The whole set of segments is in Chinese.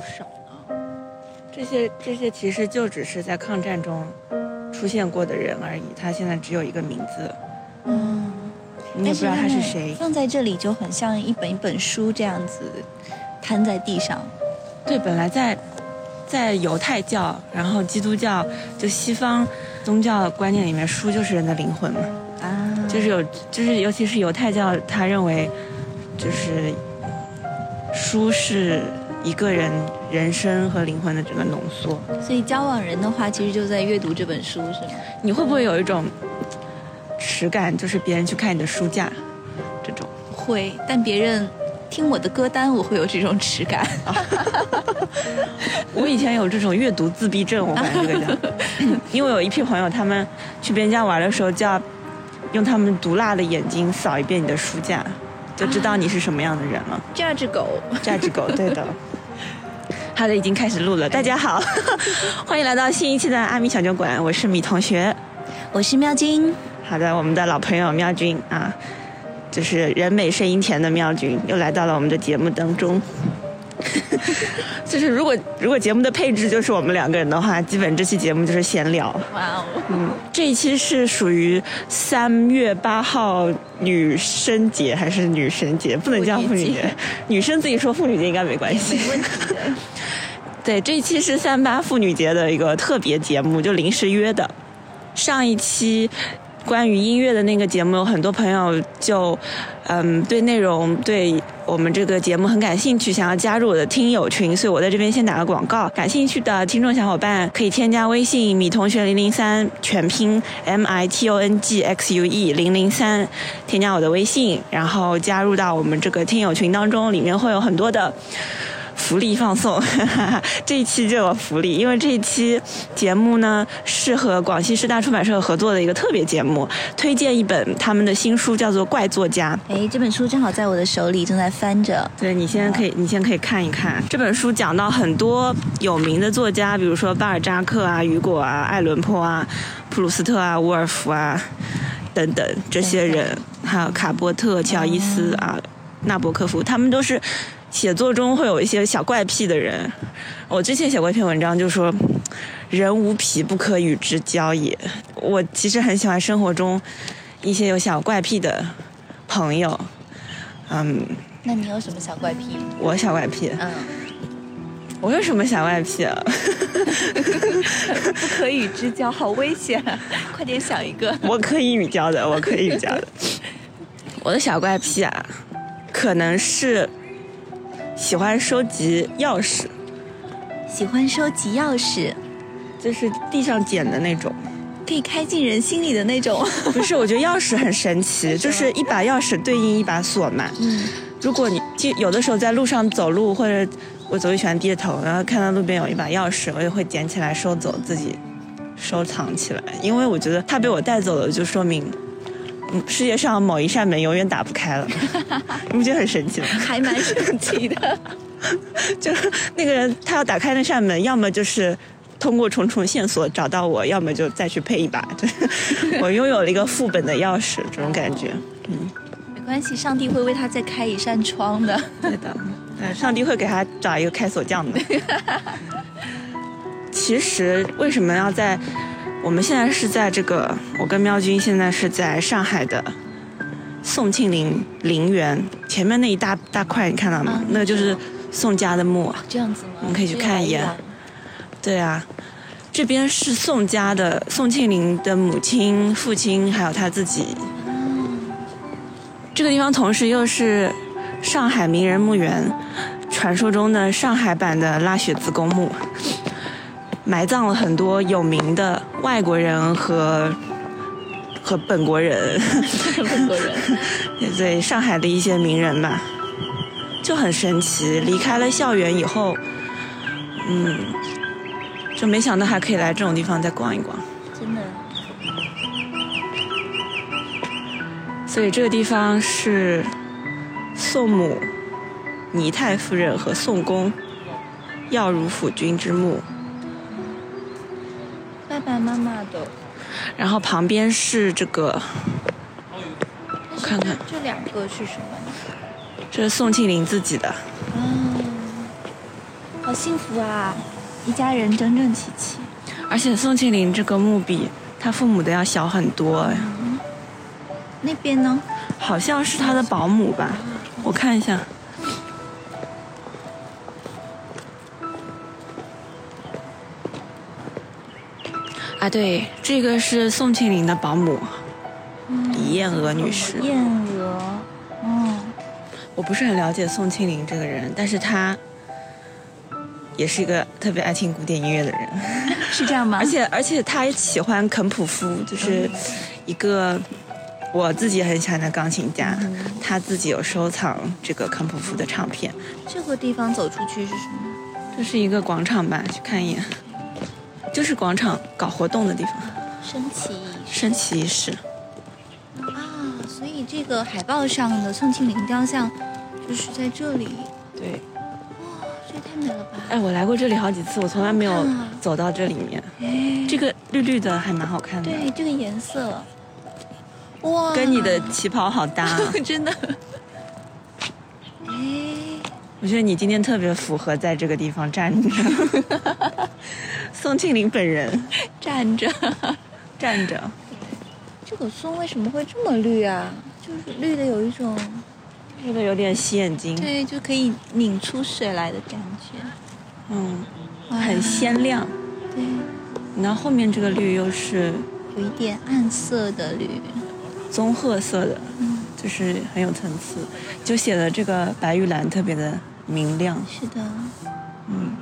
少呢。这些这些其实就只是在抗战中出现过的人而已，他现在只有一个名字，嗯，你也不知道他是谁。放在这里就很像一本一本书这样子摊在地上。对，本来在在犹太教，然后基督教，就西方宗教观念里面，书就是人的灵魂嘛。啊，就是有，就是尤其是犹太教，他认为，就是书是一个人人生和灵魂的整个浓缩。所以交往人的话，其实就在阅读这本书，是吗？你会不会有一种耻感，就是别人去看你的书架，这种？会，但别人听我的歌单，我会有这种耻感。我以前有这种阅读自闭症，我管这个叫，因为有一批朋友，他们去别人家玩的时候，就要用他们毒辣的眼睛扫一遍你的书架，就知道你是什么样的人了。这样只狗，这只狗，对的。好的，已经开始录了。大家好，欢迎来到新一期的阿米小酒馆，我是米同学。我是妙君。好的，我们的老朋友妙君啊，就是人美声音甜的妙君，又来到了我们的节目当中。就是如果如果节目的配置就是我们两个人的话，基本这期节目就是闲聊。哇哦，嗯，这一期是属于三月八号女生节还是女神节？不能叫妇女节，女生自己说妇女节应该没关系。没问题的。对，这一期是三八妇女节的一个特别节目，就临时约的。上一期关于音乐的那个节目，有很多朋友就嗯对内容对我们这个节目很感兴趣，想要加入我的听友群，所以我在这边先打个广告。感兴趣的听众小伙伴可以添加微信米同学零零三全拼 M I T O N G X U E 零零三，添加我的微信，然后加入到我们这个听友群当中，里面会有很多的。福利放送，这一期就有福利，因为这一期节目呢是和广西师大出版社合作的一个特别节目，推荐一本他们的新书，叫做《怪作家》。哎，这本书正好在我的手里，正在翻着。对你先可以，你先可以看一看这本书，讲到很多有名的作家，比如说巴尔扎克啊、雨果啊、爱伦坡啊、普鲁斯特啊、伍尔夫啊等等这些人，还有卡波特、乔伊斯啊、纳博科夫，他们都是。写作中会有一些小怪癖的人，我之前写过一篇文章，就说“人无癖不可与之交也”。我其实很喜欢生活中一些有小怪癖的朋友，嗯。那你有什么小怪癖？我小怪癖，嗯，我有什么小怪癖啊？不可与之交，好危险！快点想一个。我可以与交的，我可以与交的。我的小怪癖啊，可能是。喜欢收集钥匙，喜欢收集钥匙，就是地上捡的那种，可以开进人心里的那种。不是，我觉得钥匙很神奇，就是一把钥匙对应一把锁嘛。嗯，如果你就有的时候在路上走路，或者我总喜欢低着头，然后看到路边有一把钥匙，我也会捡起来收走，自己收藏起来，因为我觉得它被我带走了，就说明。世界上某一扇门永远打不开了，你不觉得很神奇吗？还蛮神奇的，就那个人他要打开那扇门，要么就是通过重重线索找到我，要么就再去配一把。我拥有了一个副本的钥匙，这种感觉。嗯，没关系，上帝会为他再开一扇窗的。对的，上帝会给他找一个开锁匠的。其实为什么要在？我们现在是在这个，我跟喵君现在是在上海的宋庆龄陵园前面那一大大块，你看到吗？那个就是宋家的墓。这样子吗？我们可以去看一眼。对啊，这边是宋家的，宋庆龄的母亲、父亲还有他自己。这个地方同时又是上海名人墓园，传说中的上海版的拉雪兹公墓。埋葬了很多有名的外国人和和本国人，本国人，对上海的一些名人吧，就很神奇。离开了校园以后，嗯，就没想到还可以来这种地方再逛一逛。真的。所以这个地方是宋母倪太夫人和宋公耀如辅君之墓。妈妈的，然后旁边是这个，我看看，这两个是什么？这是宋庆龄自己的。嗯，好幸福啊！一家人整整齐齐。而且宋庆龄这个墓比他父母的要小很多哎，那边呢？好像是他的保姆吧，我看一下。啊，对，这个是宋庆龄的保姆，李燕娥女士。燕娥，嗯，我不是很了解宋庆龄这个人，但是她也是一个特别爱听古典音乐的人，是这样吗？而且而且她喜欢肯普夫，就是一个我自己很喜欢的钢琴家，他自己有收藏这个肯普夫的唱片。这个地方走出去是什么？这是一个广场吧？去看一眼，就是广场搞活动的地方，升旗仪式升旗仪式。啊，所以这个海报上的宋庆龄雕像就是在这里。对，哇，这也太美了吧！哎，我来过这里好几次，我从来没有啊走到这里面。哎，这个绿绿的还蛮好看的，对这个颜色，哇，跟你的旗袍好搭、啊。真的。哎，我觉得你今天特别符合在这个地方站着。宋庆龄本人站着。站着，这个松为什么会这么绿啊？就是绿的有一种，绿的有点洗眼睛，对，就可以拧出水来的感觉。嗯，很鲜亮。对，然后后面这个绿又是有一点暗色的绿。棕褐色的，嗯，就是很有层次，就显得这个白玉兰特别的明亮。是的，嗯，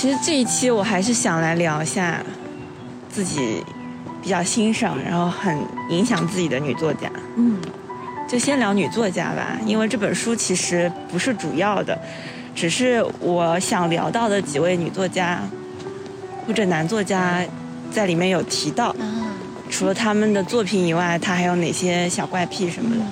其实这一期我还是想来聊一下自己比较欣赏，然后很影响自己的女作家。嗯，就先聊女作家吧，因为这本书其实不是主要的，只是我想聊到的几位女作家或者男作家在里面有提到。啊，除了他们的作品以外，他还有哪些小怪癖什么的？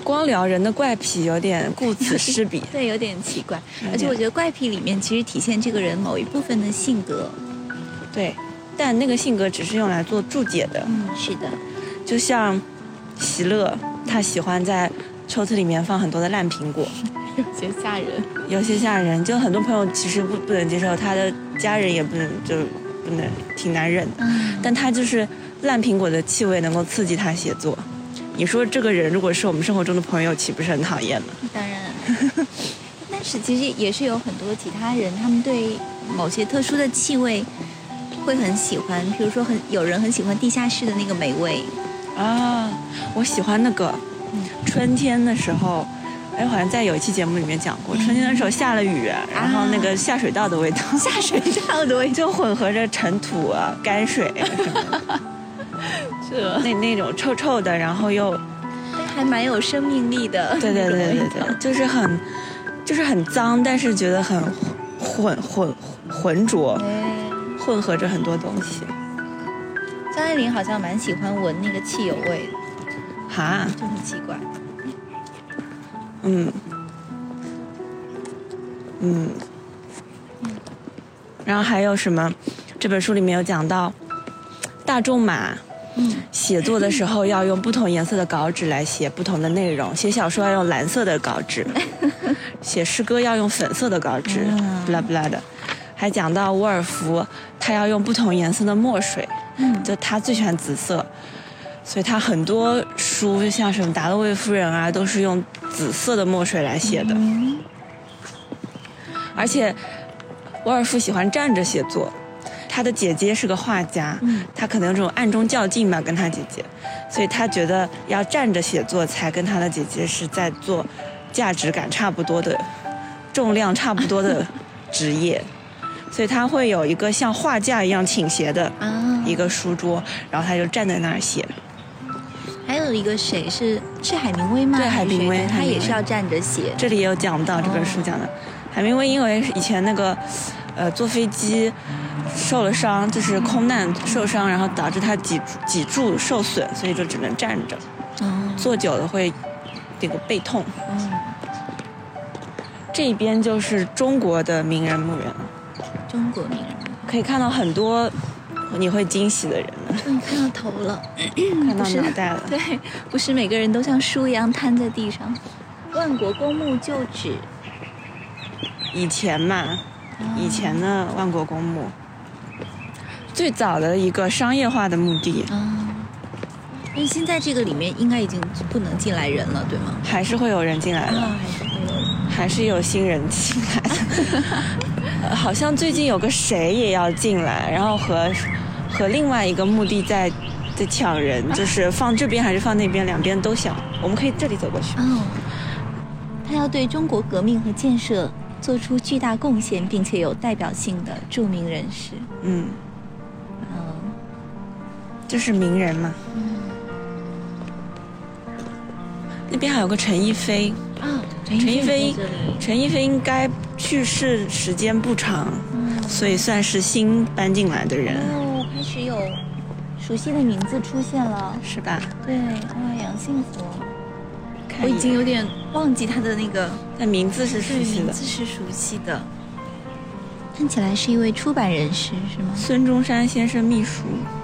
光聊人的怪癖，有点顾此失彼。对，有点奇怪。而且我觉得怪癖里面其实体现这个人某一部分的性格。对，但那个性格只是用来做注解的，嗯，是的。就像席勒，他喜欢在抽屉里面放很多的烂苹果，有些吓人。有些吓人。就很多朋友其实不不能接受，他的家人也不能，就不能，挺难忍的。嗯，但他就是烂苹果的气味能够刺激他写作。你说这个人如果是我们生活中的朋友，岂不是很讨厌吗？当然。但是其实也是有很多其他人，他们对某些特殊的气味会很喜欢，比如说很有人很喜欢地下室的那个霉味。啊，我喜欢那个嗯春天的时候，哎，好像在有一期节目里面讲过，春天的时候下了雨，然后那个下水道的味道，下水道的味道，就混合着尘土啊、泔水什么的，这那那种臭臭的，然后又还蛮有生命力的。对对对对对，就是很就是很脏，但是觉得很混混浑浊，哎，混合着很多东西。张爱玲好像蛮喜欢闻那个汽油味的，哈，就很奇怪。嗯，嗯，然后还有什么？这本书里面有讲到，大仲马嗯，写作的时候要用不同颜色的稿纸来写不同的内容，写小说要用蓝色的稿纸，写诗歌要用粉色的稿纸，嗯不拉不拉的。还讲到沃尔夫，他要用不同颜色的墨水，嗯就他最喜欢紫色，所以他很多书像什么《达洛维夫人》啊，都是用紫色的墨水来写的。嗯而且，沃尔夫喜欢站着写作。他的姐姐是个画家，嗯。他可能有这种暗中较劲吧，跟他姐姐，所以他觉得要站着写作才跟他的姐姐是在做价值感差不多的、重量差不多的职业，所以他会有一个像画架一样倾斜的啊，一个书桌，然后他就站在那儿写。还有一个谁是是海明威吗？对海明威他也是要站着写。这里也有讲到这本书讲的，海明威因为以前那个呃坐飞机受了伤，就是空难受伤，然后导致他脊脊柱受损，所以就只能站着，哦，坐久了会这个背痛。嗯，这边就是中国的名人墓园，中国名人。可以看到很多你会惊喜的人呢。终于看到头了，看到脑袋了。对，不是每个人都像书一样瘫在地上。万国公墓旧址，以前嘛，以前的万国公墓，最早的一个商业化的墓地，啊，但是现在这个里面应该已经不能进来人了，对吗？还是会有人进来的，啊，还是会有。还是有新人进来的。呃 好像最近有个谁也要进来，然后和和另外一个墓地在在抢人，就是放这边还是放那边，两边都想。我们可以这里走过去。哦，他要对中国革命和建设做出巨大贡献，并且有代表性的著名人士。嗯，嗯，就是名人嘛。那边还有个陈逸飞，啊，陈陈逸飞陈逸飞应该去世时间不长，嗯所以算是新搬进来的人，哦，开始有熟悉的名字出现了。是吧？对，哇，杨幸福，我已经有点忘记他的那个但名字是熟悉的。名字是熟悉的，看起来是一位出版人士，是吗？孙中山先生秘书，嗯，《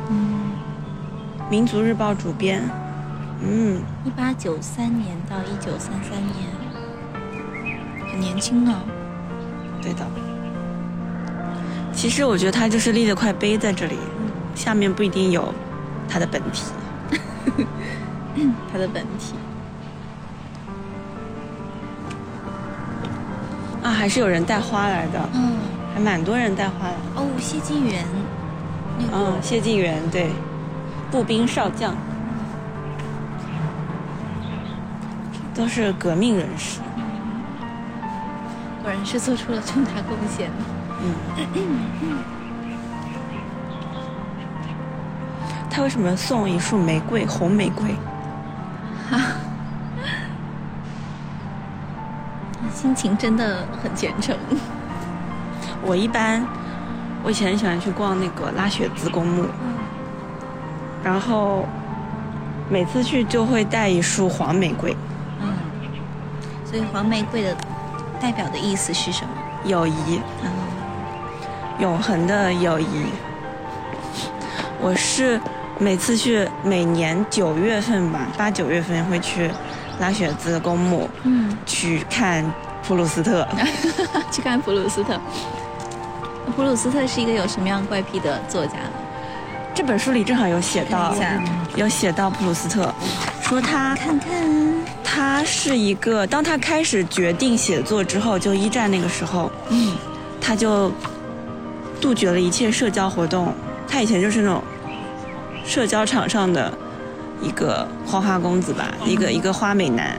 民族日报》主编。嗯，一八九三年到一九三三年，很年轻呢。对的。其实我觉得他就是立了块碑在这里，下面不一定有他的本体。他的本体。啊，还是有人带花来的，嗯，还蛮多人带花来。哦，谢晋元，那个、嗯，谢晋元对，步兵少将，都是革命人士。果然是做出了重大贡献。嗯他为什么送一束玫瑰，红玫瑰？心情真的很虔诚。我一般，我以前很喜欢去逛那个拉雪兹公墓，然后每次去就会带一束黄玫瑰，嗯，所以黄玫瑰的代表的意思是什么？友谊，嗯，永恒的友谊。我是每次去，每年九月份吧，八九月份会去拉雪兹公墓嗯，去看普鲁斯特。去看普鲁斯特。普鲁斯特是一个有什么样怪癖的作家呢？这本书里正好有写到有写到普鲁斯特，说他看看，他是一个，当他开始决定写作之后，就一战那个时候，嗯，他就杜绝了一切社交活动。他以前就是那种社交场上的一个花花公子吧，一个一个花美男。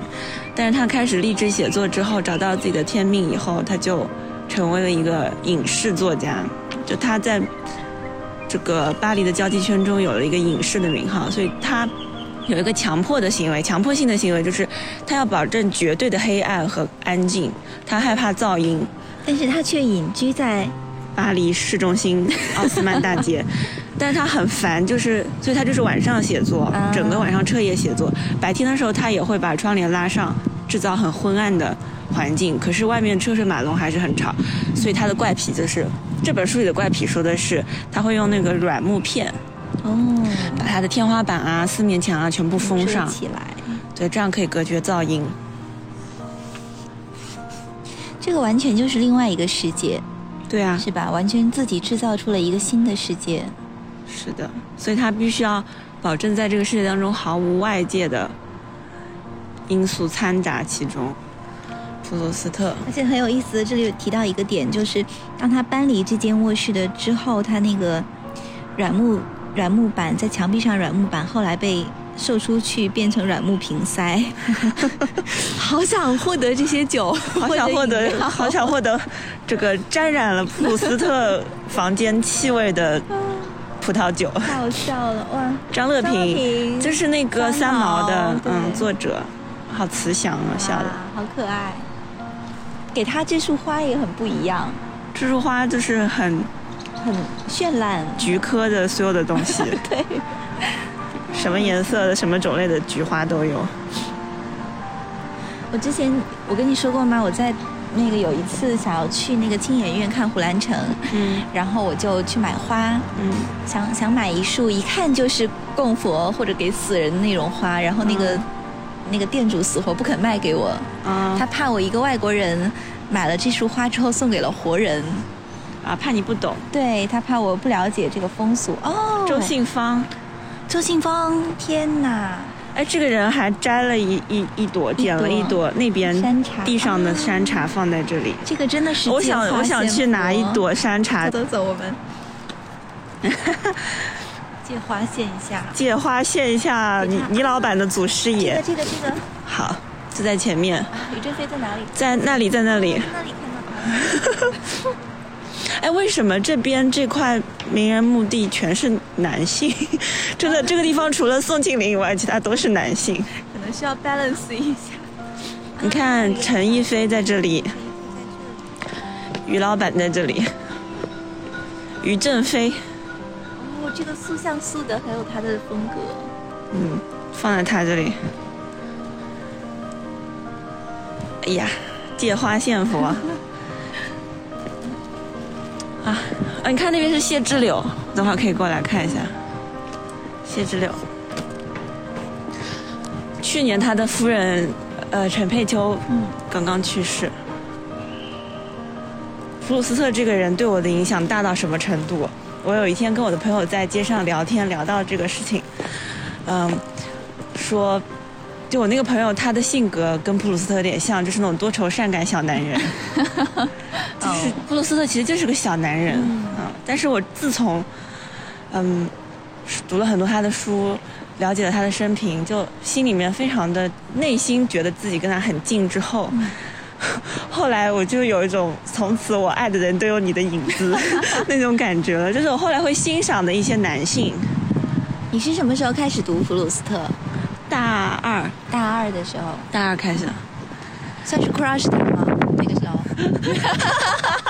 但是他开始立志写作之后，找到自己的天命以后，他就成为了一个影视作家。就他在这个巴黎的交际圈中有了一个影视的名号，所以他有一个强迫的行为，强迫性的行为就是他要保证绝对的黑暗和安静，他害怕噪音。但是他却隐居在巴黎市中心 奥斯曼大街，但是他很烦，就是所以他就是晚上写作，啊整个晚上彻夜写作。白天的时候他也会把窗帘拉上，制造很昏暗的环境，可是外面车水马龙还是很吵。所以他的怪癖就是这本书里的怪癖说的是他会用那个软木片哦，把他的天花板啊、四面墙啊全部封上，起来。对，这样可以隔绝噪音。这个完全就是另外一个世界，对啊，是吧？完全自己制造出了一个新的世界。是的，所以他必须要保证在这个世界当中毫无外界的因素掺杂其中。普鲁斯特，而且很有意思，这里有提到一个点，就是当他搬离这间卧室的之后，他那个软木软木板在墙壁上，软木板后来被售出去变成软木瓶塞。好想获得这些酒，好想获得，好想获得这个沾染了普鲁斯特房间气味的 葡萄酒。太好笑了哇！张乐平平就是那个三毛的嗯作者，好慈祥啊，笑的。好可爱。给他这束花也很不一样，这束花就是很很绚烂。菊科的所有的东西，对，什么颜色的、什么种类的菊花都有。我之前我跟你说过吗？我在那个有一次想要去那个清演院看胡兰成，嗯然后我就去买花，嗯想想买一束，一看就是供佛或者给死人的那种花，然后那个、嗯那个店主死活不肯卖给我，啊。他怕我一个外国人买了这束花之后送给了活人，啊，怕你不懂。对他怕我不了解这个风俗。哦，周信芳，周信芳，天哪！哎，这个人还摘了一一一朵，捡了一朵。那边山茶。地上的山茶放在这里。这个真的是我想我想去拿一朵山茶。走走走，我们 借花献一下。借花献一下倪倪老板的祖师这爷个。这个这个好，就在前面，啊，宇正飞在哪里？在那里，在那里。那里看到。哎，为什么这边这块名人墓地全是男性？真的，这个地方除了宋庆龄以外，其他都是男性。可能需要 balance 一下。你看，陈逸飞在这里，于老板在这里，于正飞，哦，这个塑像素的很有他的风格。嗯，放在他这里。哎呀，借花献佛。啊，啊，你看那边是谢之柳，等会儿可以过来看一下。谢之柳，去年他的夫人，呃，陈佩秋，嗯，刚刚去世。普鲁斯特这个人对我的影响大到什么程度？我有一天跟我的朋友在街上聊天，聊到这个事情，嗯，说，就我那个朋友，他的性格跟普鲁斯特有点像，就是那种多愁善感小男人。就是普鲁斯特其实就是个小男人，嗯。嗯，但是我自从，嗯，读了很多他的书，了解了他的生平，就心里面非常的内心觉得自己跟他很近之后，后来我就有一种从此我爱的人都有你的影子 那种感觉了，就是我后来会欣赏的一些男性。你是什么时候开始读普鲁斯特？大二，大二的时候，大二开始，算是 crush 他吗？那个时候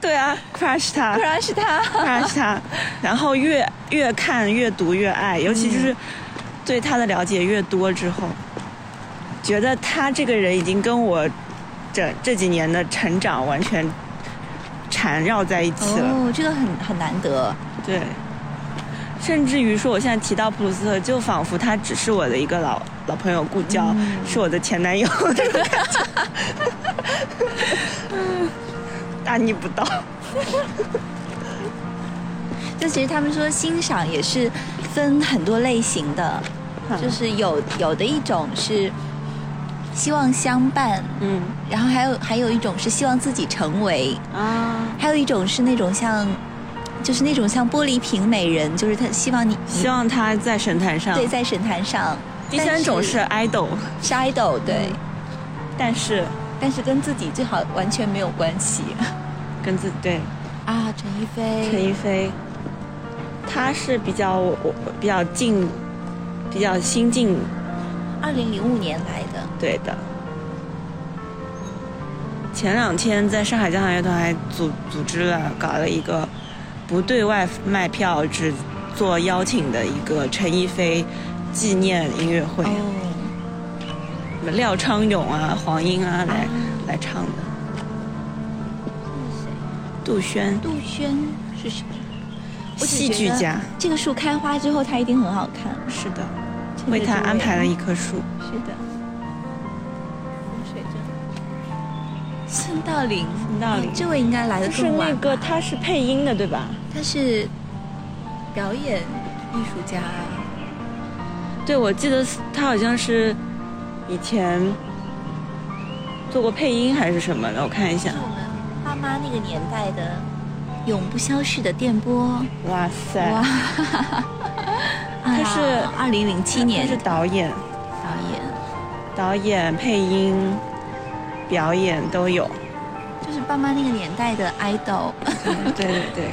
对啊，crush 他。crush 他。crush 他，然后越越看越读越爱，尤其就是对他的了解越多之后，觉得他这个人已经跟我这这几年的成长完全缠绕在一起了。哦，这个很很难得。对，甚至于说，我现在提到普鲁斯特，就仿佛他只是我的一个老老朋友故交，嗯是我的前男友这种感觉。大逆不道。就其实他们说欣赏也是分很多类型的，就是有有的一种是希望相伴，嗯。然后还有还有一种是希望自己成为，啊，还有一种是那种像。就是那种像玻璃瓶美人，就是他希望你希望他在神坛上。对在神坛上。第三种是 idol，是是 idol，对，但是。但是跟自己最好完全没有关系。跟自对。啊。陈逸飞，陈逸飞，他是比较我我比较近，比较新近，二零零五年来的，对的。前两天在上海交响乐团还组组织了搞了一个不对外卖票，只做邀请的一个陈逸飞纪念音乐会，哦，什么廖昌永啊、黄英啊来、啊来唱的？杜轩杜轩是谁？戏剧家，这个树开花之后，它一定很好看。是的，为他安排了一棵树。是的，道临，孙道临啊这位应该来的就是。那个他是配音的对吧？他是表演艺术家，对，我记得他好像是以前做过配音还是什么的，我看一下是。我们爸妈那个年代的永不消逝的电波。哇塞，哇，他是 二零零七他年是导演、导演，导演、配音、表演都有。就是爸妈那个年代的 idol。对对对。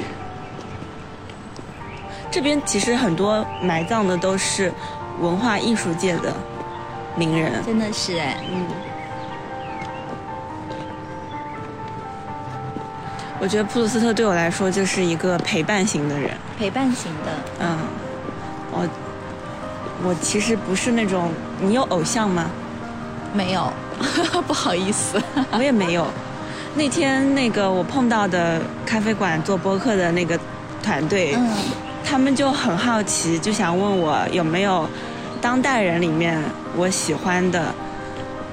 这边其实很多埋葬的都是文化艺术界的名人。真的是哎，嗯，我觉得普鲁斯特对我来说就是一个陪伴型的人。陪伴型的。嗯，我我其实不是那种，你有偶像吗？没有，不好意思，我也没有。那天那个我碰到的咖啡馆做播客的那个团队，嗯。他们就很好奇，就想问我有没有当代人里面我喜欢的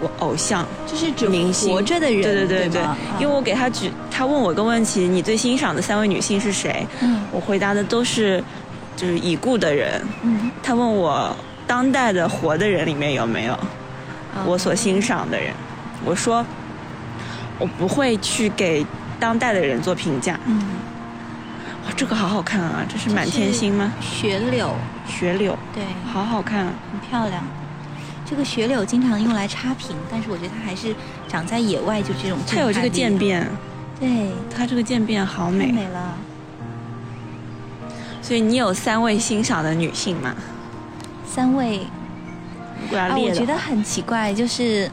我偶像。就是指明星。活着的人，对对对因为我给他举，他问我个问题，你最欣赏的三位女性是谁？嗯。我回答的都是就是已故的人。嗯，他问我当代的活的人里面有没有啊我所欣赏的人，我说我不会去给当代的人做评价。嗯，哇，这个好好看啊！这是满天星吗？雪柳，雪柳，对，好好看啊！很漂亮。这个雪柳经常用来插瓶，但是我觉得它还是长在野外，就这种它有这个渐变，对，它这个渐变好太美。美了。所以你有三位欣赏的女性吗？三位啊，我觉得很奇怪，就是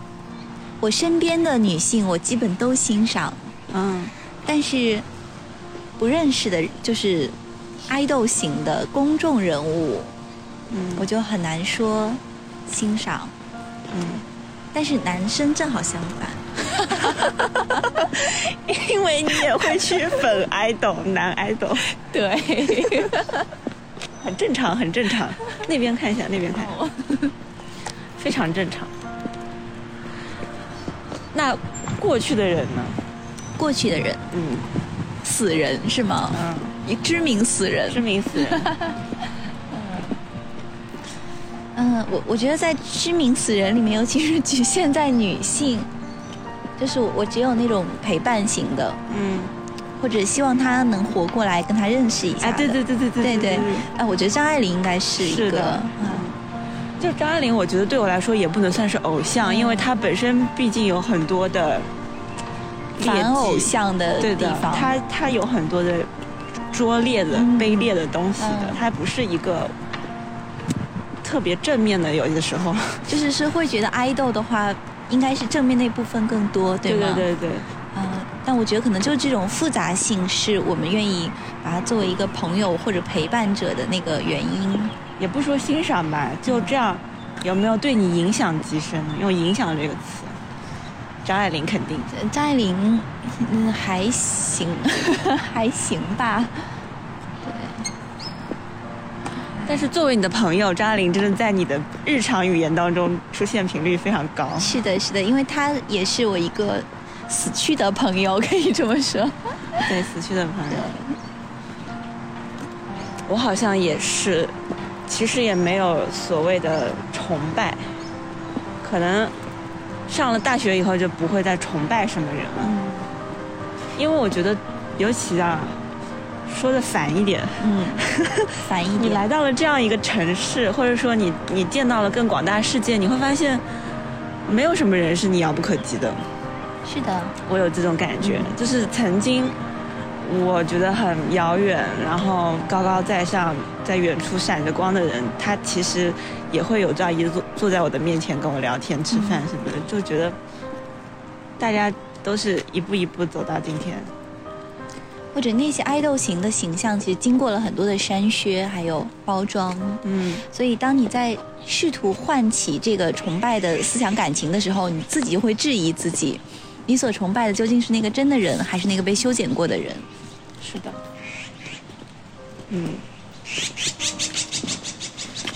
我身边的女性，我基本都欣赏，嗯，但是不认识的，就是爱豆型的公众人物，嗯。我就很难说欣赏。嗯，但是男生正好相反，因为你也会去粉 idol 男 idol，对，很正常，很正常。那边看一下，那边看。非常正常。那过去的人呢？过去的人。嗯。死人是吗？嗯。一知名死人。知名死人。嗯我我觉得在知名死人里面尤其是局限在女性就是我只有那种陪伴型的嗯。或者希望他能活过来跟他认识一下对对对对对对对啊我觉得张爱玲应该是一个。嗯。就张爱玲，我觉得对我来说也不能算是偶像，因为她本身毕竟有很多的劣反偶像的地方。她她有很多的拙劣的、嗯卑劣的东西的嗯，她不是一个特别正面的，有的时候。就是是会觉得爱豆的话，应该是正面那部分更多，对吗？对对对，嗯，但我觉得可能就是这种复杂性，是我们愿意把它作为一个朋友或者陪伴者的那个原因。也不说欣赏吧，就这样，有没有对你影响极深？用“影响”这个词，张爱玲肯定。呃张爱玲，嗯，还行，还行吧。对但是作为你的朋友，张爱玲真的在你的日常语言当中出现频率非常高。是的，是的，因为她也是我一个死去的朋友，可以这么说。对死去的朋友，我好像也是，其实也没有所谓的崇拜，可能上了大学以后就不会再崇拜什么人了，嗯。因为我觉得，尤其啊，说的反一点，嗯，烦一点。你来到了这样一个城市，或者说你你见到了更广大世界，你会发现，没有什么人是你遥不可及的。是的，我有这种感觉，嗯。就是曾经我觉得很遥远，然后高高在上，在远处闪着光的人，他其实也会有这样一日坐坐在我的面前跟我聊天、吃饭什么的，就觉得大家都是一步一步走到今天。或者那些爱豆型的形象，其实经过了很多的删削，还有包装。嗯，所以，当你在试图唤起这个崇拜的思想感情的时候，你自己就会质疑自己：你所崇拜的究竟是那个真的人，还是那个被修剪过的人？是的。嗯，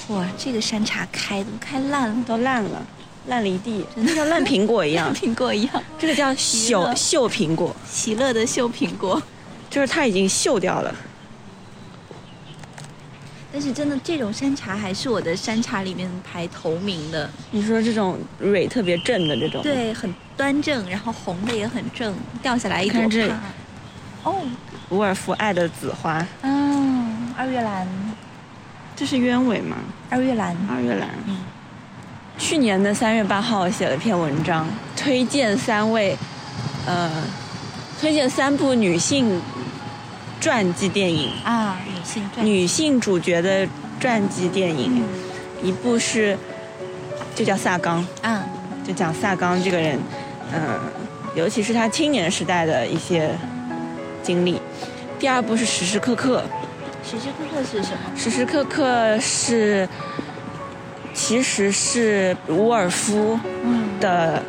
哇，这个山茶开的开烂了，都烂了，烂了一地，真的像烂苹果一样。苹果一样，这个叫喜乐朽锈苹果，喜乐的秀苹果。就是它已经锈掉了。但是真的，这种山茶还是我的山茶里面排头名的。你说这种蕊特别正的这种，，对，很端正，然后红的也很正，掉下来一朵看这哦，伍尔夫爱的紫花，嗯，二月兰，这是鸢尾吗？二月兰，二月兰。嗯去年的三月八号，我写了篇文章，推荐三位，呃，推荐三部女性传记电影，啊，女性传女性主角的传记电影。一部是就叫萨冈，啊，就讲萨冈这个人，嗯、尤其是他青年时代的一些经历。第二部是时时刻刻，时时刻刻是什么？时时刻刻是其实是伍尔夫的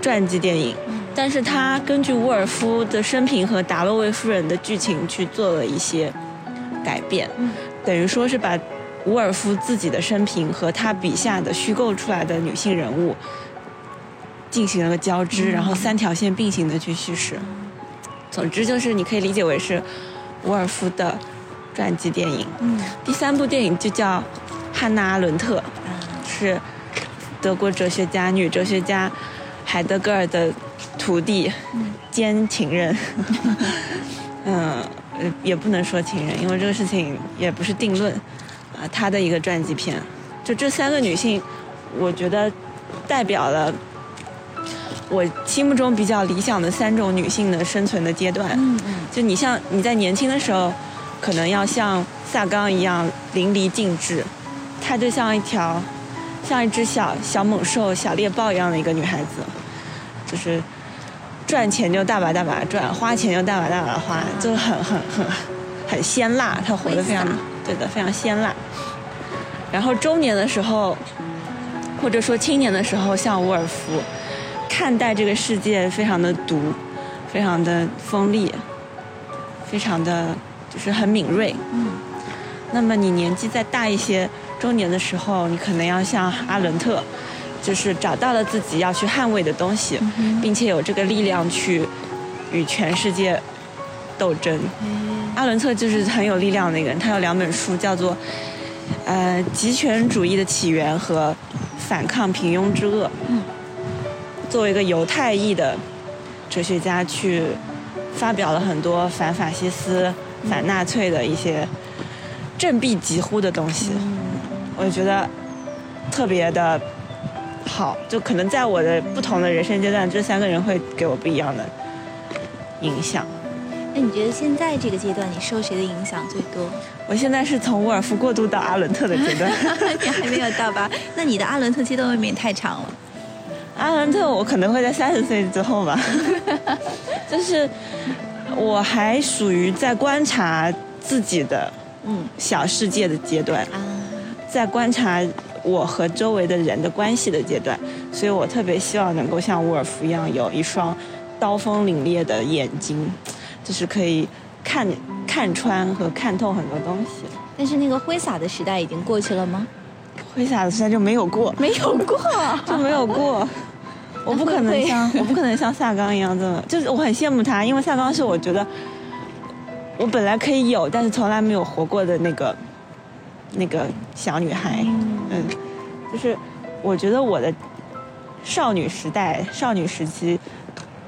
传记电影，但是他根据伍尔夫的生平和达洛维夫人的剧情去做了一些改变，等于说是把伍尔夫自己的生平和他笔下的虚构出来的女性人物进行了个交织，然后三条线并行的去叙事。总之就是你可以理解为是伍尔夫的传记电影。嗯第三部电影就叫《汉娜·阿伦特》，是德国哲学家、女哲学家海德格尔的徒弟兼情人。嗯，呃也不能说情人，因为这个事情也不是定论。啊，他的一个传记片，就这三个女性，我觉得代表了我心目中比较理想的三种女性的生存的阶段。嗯嗯就你像你在年轻的时候，可能要像萨冈一样淋漓尽致，她就像一条，像一只小小猛兽、小猎豹一样的一个女孩子，就是赚钱就大把大把赚，花钱就大把大把花，就很很很很鲜辣，她活得非常对的，非常鲜辣。然后中年的时候，或者说青年的时候，像伍尔夫，看待这个世界非常的毒，非常的锋利，非常的就是很敏锐。嗯那么你年纪再大一些，中年的时候，你可能要像阿伦特，就是找到了自己要去捍卫的东西，并且有这个力量去与全世界斗争。阿伦特就是很有力量的一个人，他有两本书，叫做《呃极权主义的起源》和《反抗平庸之恶》。嗯，作为一个犹太裔的哲学家，去发表了很多反法西斯、反纳粹的一些振臂疾呼的东西。我就觉得特别的好，就可能在我的不同的人生阶段，这三个人会给我不一样的影响。那你觉得现在这个阶段你受谁的影响最多？我现在是从沃尔夫过渡到阿伦特的阶段。你还没有到吧？那你的阿伦特阶段未免也太长了。阿伦特，我可能会在三十岁之后吧，就是我还属于在观察自己的嗯小世界的阶段，啊，在观察我和周围的人的关系的阶段，所以我特别希望能够像沃尔夫一样，有一双刀锋凛冽的眼睛，就是可以看看穿和看透很多东西。但是那个挥洒的时代已经过去了吗？挥洒的时代就没有过，没有过。就没有过。我不可能像我不可能像萨刚一样这么，就是我很羡慕他，因为萨刚是我觉得我本来可以有，但是从来没有活过的那个那个小女孩。嗯，就是我觉得我的少女时代、少女时期，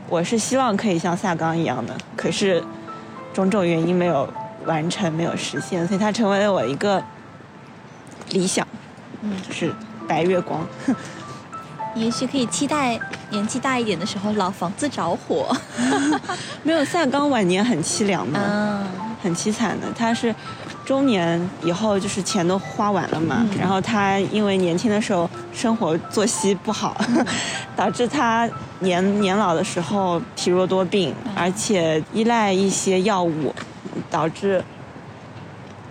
我是希望可以像萨刚一样的，可是种种原因没有完成，没有实现，所以她成为了我一个理想，嗯，就是白月光。也许可以期待年纪大一点的时候，老房子着火。没有萨冈晚年很凄凉的，嗯很凄惨的。他是中年以后就是钱都花完了嘛，然后他因为年轻的时候生活作息不好，导致他年年老的时候体弱多病，而且依赖一些药物，导致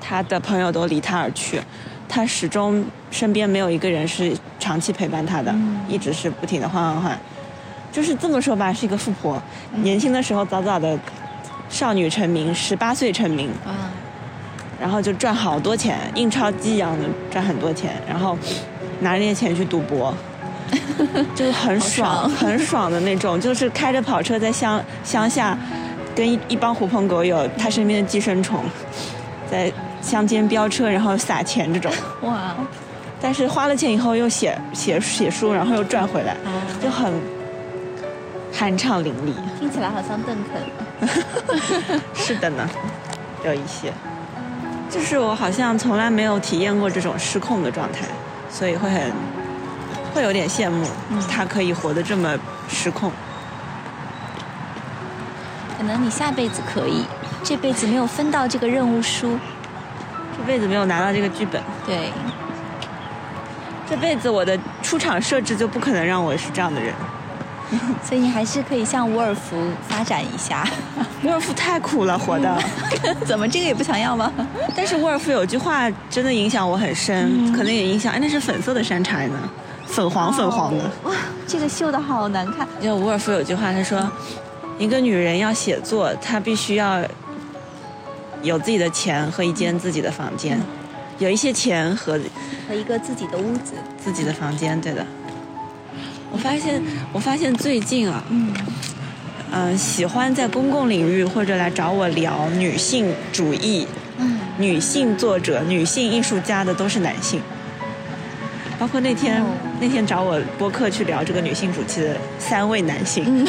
他的朋友都离他而去。他始终身边没有一个人是长期陪伴他的，一直是不停的换换换。就是这么说吧，是一个富婆，年轻的时候早早的少女成名，十八岁成名，啊，然后就赚好多钱，印钞机一样的赚很多钱，然后拿着那些钱去赌博，就是很爽爽。很爽的那种，就是开着跑车在乡乡下，跟一一帮狐朋狗友，他身边的寄生虫，在乡间飙车，然后撒钱这种。哇，但是花了钱以后又写写写书，然后又赚回来，啊就很酣畅淋漓。听起来好像邓肯。是的呢，有一些，就是我好像从来没有体验过这种失控的状态，所以会很会有点羡慕他可以活得这么失控。可能你下辈子可以，这辈子没有分到这个任务书。这辈子没有拿到这个剧本，对，这辈子我的出场设置就不可能让我是这样的人。所以你还是可以向沃尔夫发展一下。沃尔夫太苦了，活的。怎么这个也不想要吗？但是沃尔夫有句话真的影响我很深，可能也影响。哎，那是粉色的山茶呢，粉黄粉黄的。哇，这个绣的好难看。因为沃尔夫有句话，他说，一个女人要写作，她必须要有自己的钱和一间自己的房间，有一些钱和和一个自己的屋子，自己的房间。对的。我发现，我发现最近啊，嗯，嗯，喜欢在公共领域或者来找我聊女性主义、女性作者、女性艺术家的都是男性。包括那天那天找我播客去聊这个女性主题的三位男性，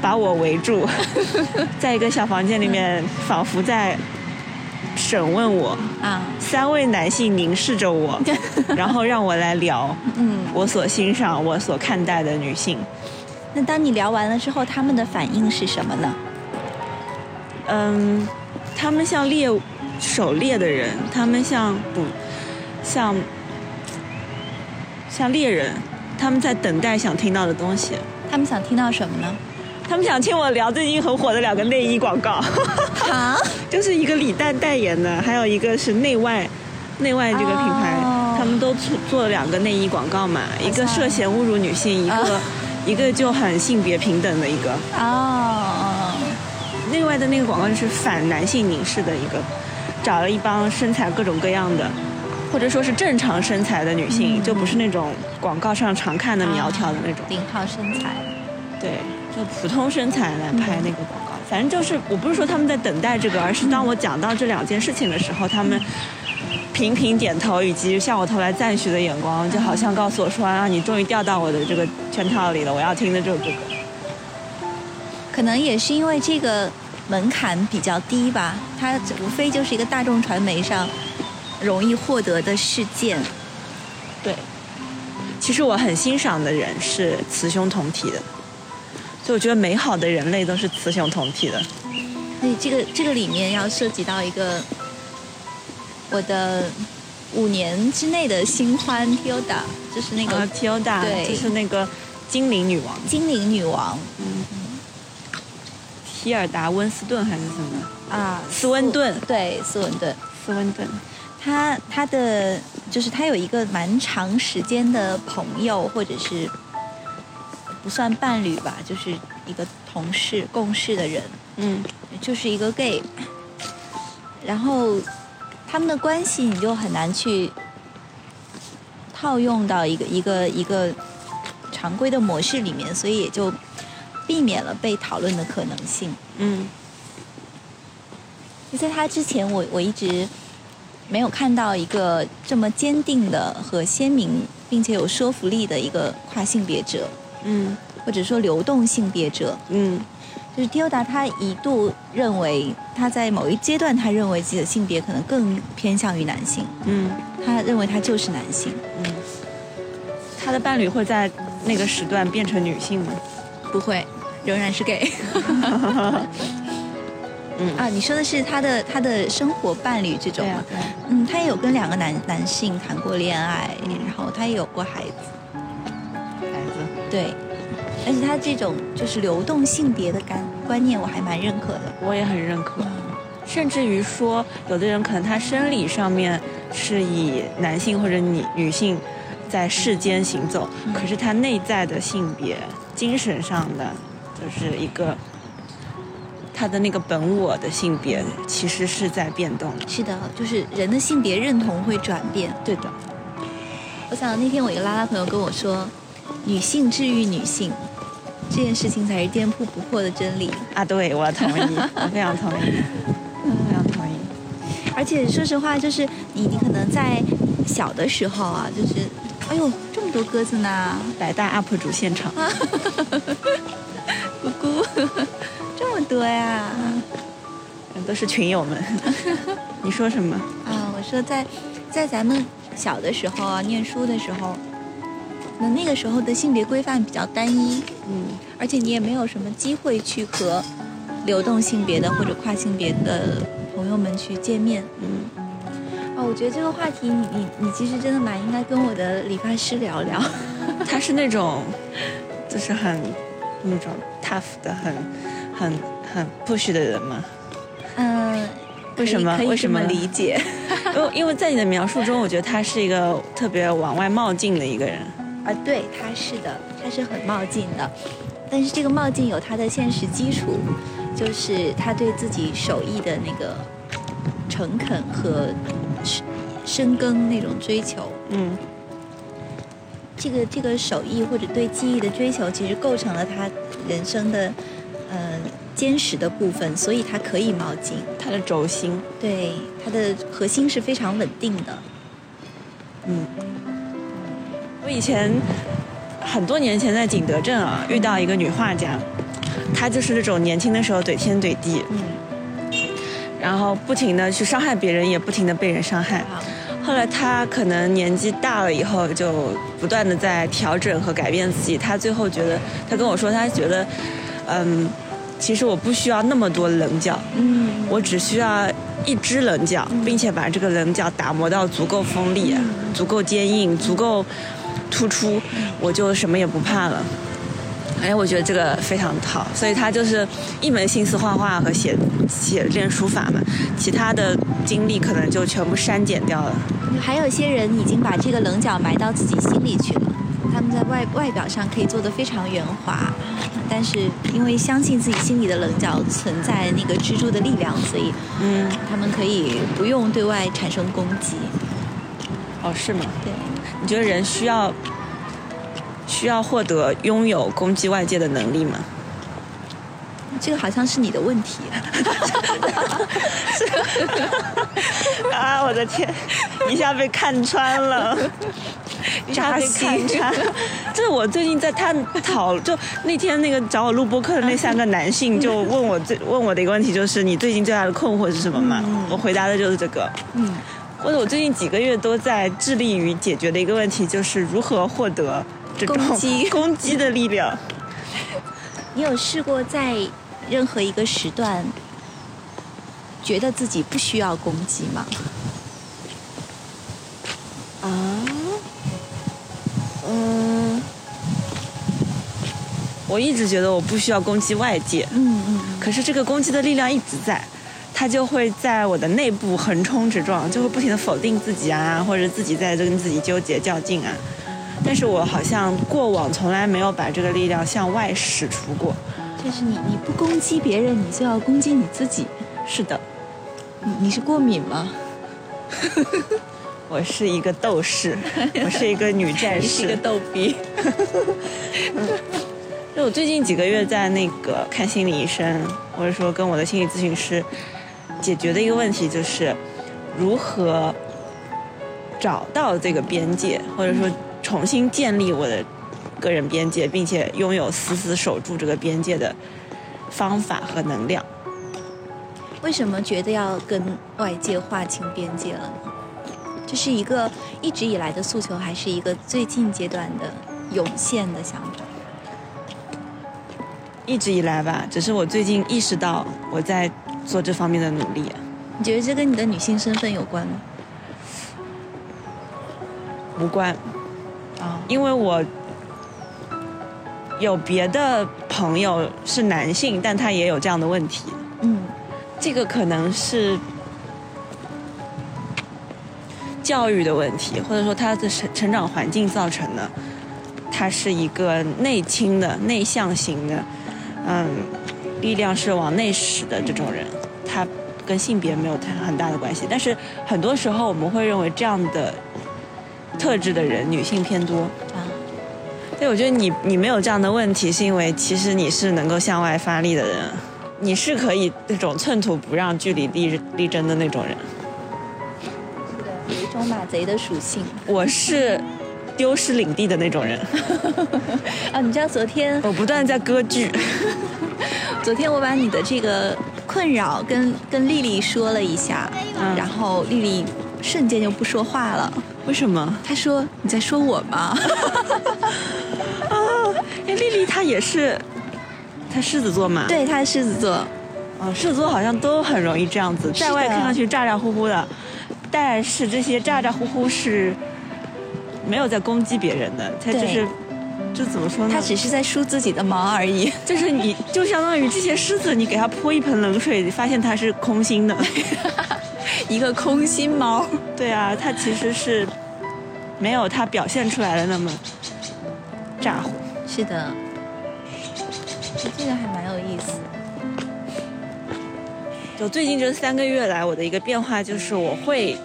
把我围住，在一个小房间里面，仿佛在。审问我啊，三位男性凝视着我，然后让我来聊，嗯，我所欣赏、我所看待的女性。那当你聊完了之后，他们的反应是什么呢？嗯，他们像猎狩猎的人，他们像捕，像像猎人，他们在等待想听到的东西。他们想听到什么呢？他们想听我聊最近很火的两个内衣广告，啊，就是一个李诞代言的，还有一个是内外，内外这个品牌，他们都做做了两个内衣广告嘛，一个涉嫌侮辱女性，一个 一个就很性别平等的一个。哦，内外的那个广告就是反男性凝视的一个，找了一帮身材各种各样的，或者说是正常身材的女性，就不是那种广告上常看的苗条的那种。顶号身材，对。就普通身材来拍那个广告，反正就是，我不是说他们在等待这个，而是当我讲到这两件事情的时候，他们频频点头，以及向我投来赞许的眼光，就好像告诉我说啊，你终于掉到我的这个圈套里了，我要听的就是这个。可能也是因为这个门槛比较低吧，它无非就是一个大众传媒上容易获得的事件。对，其实我很欣赏的人是雌雄同体的。就我觉得美好的人类都是雌雄同体的。所以这个这个里面要涉及到一个我的五年之内的新欢 Tilda，就是那个 Tilda，对，就是那个精灵女王。精灵女王，嗯，提尔达温斯顿还是什么？啊，斯温顿，对，斯温顿，斯温顿。他他的就是他有一个蛮长时间的朋友，或者是。不算伴侣吧，就是一个同事共事的人，嗯，就是一个 gay，然后他们的关系你就很难去套用到一个一个一个常规的模式里面，所以也就避免了被讨论的可能性。嗯，在他之前，我我一直没有看到一个这么坚定的和鲜明并且有说服力的一个跨性别者。嗯，或者说流动性别者，嗯，就是 Tilda，他一度认为他在某一阶段，他认为自己的性别可能更偏向于男性，嗯，他认为他就是男性，嗯，他的伴侣会在那个时段变成女性吗？不会，仍然是 gay。嗯。啊，你说的是他的他的生活伴侣这种吗？嗯，他也有跟两个男男性谈过恋爱，然后他也有过孩子。对，而且他这种就是流动性别的感观念，我还蛮认可的。我也很认可，甚至于说，有的人可能他生理上面是以男性或者女女性在世间行走，可是他内在的性别、精神上的，就是一个他的那个本我的性别，其实是在变动的。是的，就是人的性别认同会转变。对的。我想那天我一个拉拉朋友跟我说。女性治愈女性这件事情才是颠扑不破的真理啊！对，我同意，我非常同意，非常同意。而且说实话，就是你，你可能在小的时候啊，就是，哎呦，这么多鸽子呢！百大 UP 主现场，姑姑，这么多呀！都是群友们。你说什么？啊，我说在在咱们小的时候啊，念书的时候。那那个时候的性别规范比较单一，嗯，而且你也没有什么机会去和流动性别的或者跨性别的朋友们去见面，嗯，哦，我觉得这个话题你你你其实真的蛮应该跟我的理发师聊聊，他是那种就是很那种 tough 的、很、很、很 push 的人吗？嗯，为什么么为什么理解？因为因为在你的描述中，我觉得他是一个特别往外冒进的一个人。啊，对，他是的，他是很冒进的，但是这个冒进有他的现实基础，就是他对自己手艺的那个诚恳和深深耕那种追求。嗯这个这个手艺或者对技艺的追求，其实构成了他人生的呃坚实的部分，所以他可以冒进。他的轴心，对，他的核心是非常稳定的。嗯，我以前很多年前在景德镇啊遇到一个女画家，她就是那种年轻的时候怼天怼地，嗯，然后不停的去伤害别人，也不停的被人伤害。后来她可能年纪大了以后，就不断的在调整和改变自己。她最后觉得，她跟我说，她觉得，嗯，其实我不需要那么多棱角，嗯，我只需要一只棱角，并且把这个棱角打磨到足够锋利、足够坚硬、足够突出，我就什么也不怕了。哎，我觉得这个非常好，所以他就是一门心思画画和写写练书法嘛，其他的精力可能就全部删减掉了。还有一些人已经把这个棱角埋到自己心里去了，他们在外外表上可以做得非常圆滑，但是因为相信自己心里的棱角存在那个支柱的力量，所以嗯，他们可以不用对外产生攻击。哦，是吗？对，你觉得人需要需要获得拥有攻击外界的能力吗？这个好像是你的问题。啊，我的天，一下被看穿了，一下被看穿。这是我最近在探讨，就那天那个找我录播客的那三个男性，就问我最问我的一个问题，就是你最近最大的困惑是什么嘛？我回答的就是这个。嗯，或者我最近几个月都在致力于解决的一个问题，就是如何获得这种攻击。攻击的力量。你有试过在任何一个时段，觉得自己不需要攻击吗？啊，嗯，我一直觉得我不需要攻击外界，嗯嗯可是这个攻击的力量一直在，它就会在我的内部横冲直撞，就会不停的否定自己啊，或者自己在这跟自己纠结较劲啊。但是我好像过往从来没有把这个力量向外使出过。就是你你不攻击别人，你就要攻击你自己。是的，你你是过敏吗？我是一个斗士，我是一个女战士是个士。逗逼。就我最近几个月在那个看心理医生，或者说跟我的心理咨询师解决的一个问题，就是如何找到这个边界，或者说重新建立我的个人边界，并且拥有死死守住这个边界的方法和能量。为什么觉得要跟外界划清边界了呢？这是一个一直以来的诉求，还是一个最近阶段的涌现的想法？一直以来吧，只是我最近意识到我在做这方面的努力。你觉得这跟你的女性身份有关吗？无关，啊、因为我有别的朋友是男性，但他也有这样的问题。嗯这个可能是教育的问题，或者说他的成成长环境造成的。他是一个内倾的、内向型的，嗯，力量是往内使的这种人，他跟性别没有太很大的关系。但是很多时候我们会认为这样的特质的人，女性偏多。啊，对，我觉得你你没有这样的问题，是因为其实你是能够向外发力的人，你是可以那种寸土不让、据理力力争的那种人。是的，有一种马贼的属性。我是丢失领地的那种人，啊，你知道昨天我不断在割据。昨天我把你的这个困扰跟跟丽丽说了一下，嗯然后丽丽瞬间就不说话了。为什么？她说：“你在说我吗 啊哎，丽丽她也是，她狮子座嘛。？”对，她是狮子座。哦，狮子座好像都很容易这样子，在外看上去咋咋呼呼的，但是这些咋咋呼呼是没有在攻击别人的，他就是对这怎么说呢？他只是在梳自己的毛而已。就是你，就相当于这些狮子，你给它泼一盆冷水，发现它是空心的，一个空心猫。对啊，它其实是没有它表现出来的那么咋呼。是的，这个还蛮有意思。就最近这三个月来，我的一个变化就是我会，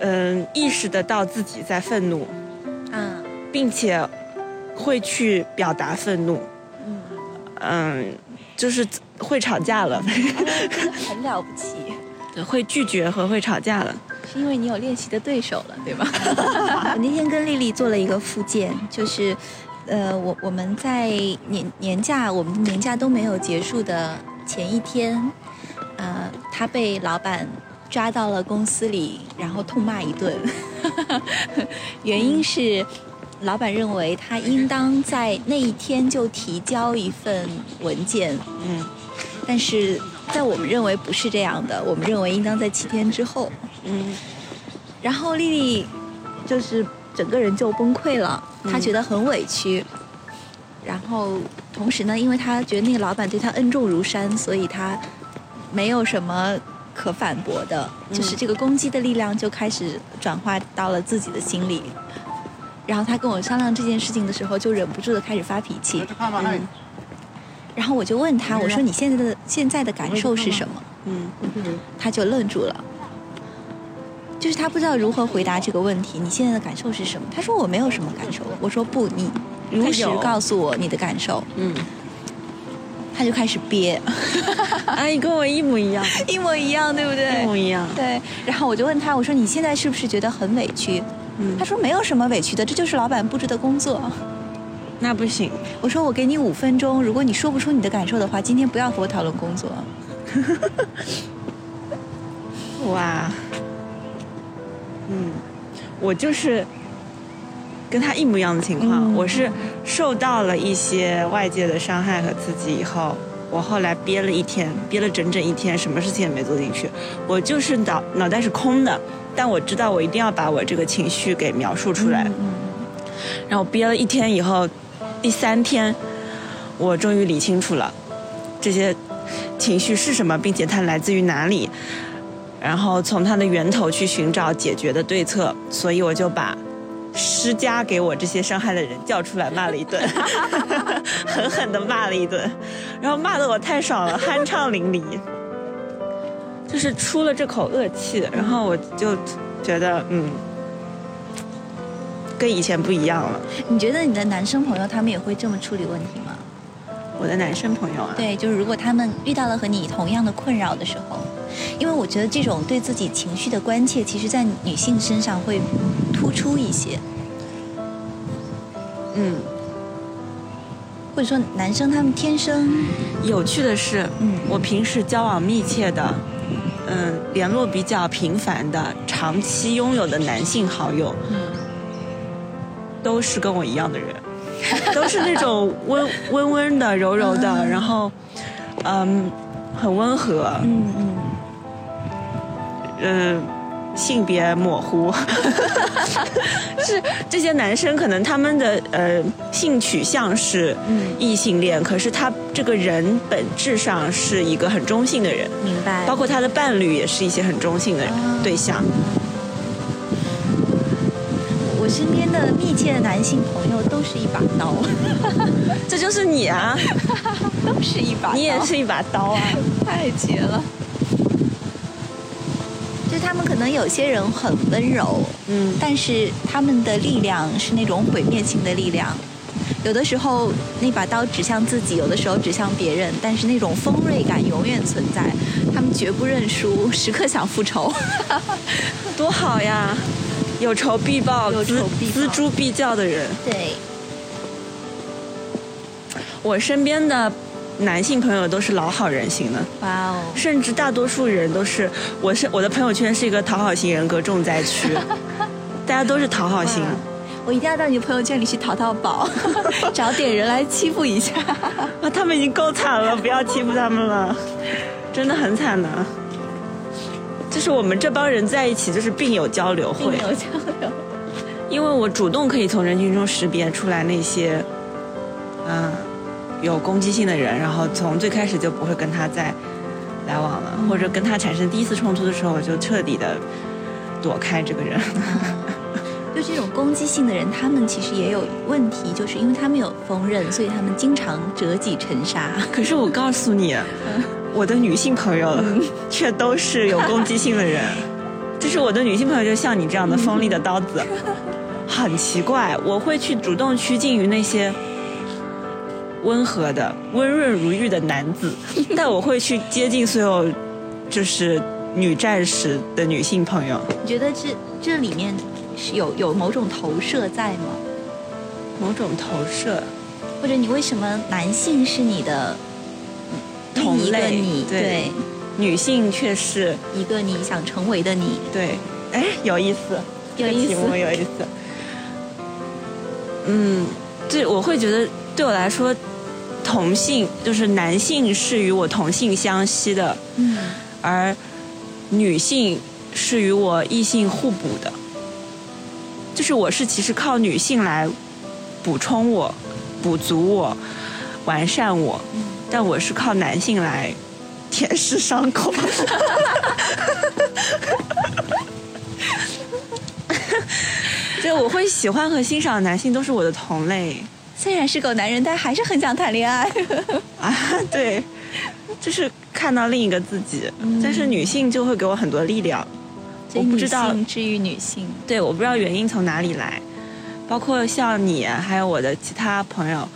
嗯，意识得到自己在愤怒，嗯并且会去表达愤怒，嗯，嗯，就是会吵架了，很了不起，对，会拒绝和会吵架了。是因为你有练习的对手了，对吧？我那天跟丽丽做了一个复健，就是，呃，我我们在年年假，我们的年假都没有结束的前一天，呃，她被老板抓到了公司里，然后痛骂一顿，原因是。老板认为他应当在那一天就提交一份文件，嗯但是在我们认为不是这样的，我们认为应当在七天之后。嗯然后丽丽就是整个人就崩溃了，嗯她觉得很委屈。然后同时呢，因为她觉得那个老板对她恩重如山，所以她没有什么可反驳的，嗯就是这个攻击的力量就开始转化到了自己的心里。然后他跟我商量这件事情的时候，就忍不住的开始发脾气。嗯然后我就问他，我说你现在的现在的感受是什么？嗯他就愣住了，就是他不知道如何回答这个问题。你现在的感受是什么？他说我没有什么感受。我说不，你如实告诉我你的感受。嗯，他就开始憋，阿姨跟我一模一样，一模一样，对不对？一模一样。对。然后我就问他，我说你现在是不是觉得很委屈？嗯他说没有什么委屈的，这就是老板布置的工作。那不行，我说我给你五分钟，如果你说不出你的感受的话，今天不要和我讨论工作。哇，嗯，我就是跟他一模一样的情况。嗯我是受到了一些外界的伤害和刺激以后，我后来憋了一天，憋了整整一天，什么事情也没做进去。我就是脑脑袋是空的，但我知道我一定要把我这个情绪给描述出来。嗯然后憋了一天以后，第三天，我终于理清楚了这些情绪是什么，并且它来自于哪里，然后从它的源头去寻找解决的对策。所以我就把施加给我这些伤害的人叫出来骂了一顿，狠狠地骂了一顿，然后骂得我太爽了，酣畅淋漓，就是出了这口恶气，然后我就觉得嗯。跟以前不一样了。你觉得你的男生朋友他们也会这么处理问题吗？我的男生朋友啊，对，就是如果他们遇到了和你同样的困扰的时候，因为我觉得这种对自己情绪的关切，其实在女性身上会突出一些，嗯，或者说男生他们天生，有趣的是，嗯我平时交往密切的，嗯，联络比较频繁的、长期拥有的男性好友，嗯都是跟我一样的人，都是那种温 温温的、柔柔的，嗯。然后，嗯，很温和，嗯嗯，嗯，性别模糊，是这些男生可能他们的呃性取向是嗯异性恋，可是他这个人本质上是一个很中性的人，明白。包括他的伴侣也是一些很中性的人啊对象。我身边的密切的男性朋友都是一把刀，这就是你啊，都是一把刀，你也是一把刀啊。太绝了。就他们可能有些人很温柔，嗯但是他们的力量是那种毁灭性的力量。有的时候那把刀指向自己，有的时候指向别人，但是那种锋锐感永远存在。他们绝不认输，时刻想复仇。多好呀！有仇必报，有仇锱必报锱铢必较的人。对，我身边的男性朋友都是老好人型的，哇哦，甚至大多数人都是，我是我的朋友圈是一个讨好型人格重灾区，大家都是讨好型。我一定要到你朋友圈里去淘淘宝，找点人来欺负一下。啊，他们已经够惨了，不要欺负他们了，真的很惨的。就是我们这帮人在一起，就是病友交流会病友，交流。因为我主动可以从人群中识别出来那些，嗯，有攻击性的人，然后从最开始就不会跟他再来往了，或者跟他产生第一次冲突的时候，我就彻底的躲开这个人。就这种攻击性的人，他们其实也有问题，就是因为他们有锋刃，所以他们经常折戟沉沙。可是我告诉你，我的女性朋友却都是有攻击性的人，就是我的女性朋友就像你这样的锋利的刀子，很奇怪，我会去主动趋近于那些温和的、温润如玉的男子，但我会去接近所有就是女战士的女性朋友。你觉得这这里面？是有有某种投射在吗？某种投射，或者你为什么男性是你的同类？你对女性却是一个你想成为的你？对，哎，有意思，有意思，有意思。嗯，对我会觉得对我来说，同性就是男性是与我同性相吸的，嗯，而女性是与我异性互补的。就是我是其实靠女性来补充我、补足我、完善我，但我是靠男性来舔舐伤口。就我会喜欢和欣赏男性都是我的同类，虽然是狗男人，但还是很想谈恋爱。啊，对，就是看到另一个自己，但是女性就会给我很多力量。我不知道治愈女性，对，我不知道原因从哪里来，包括像你，还有我的其他朋友，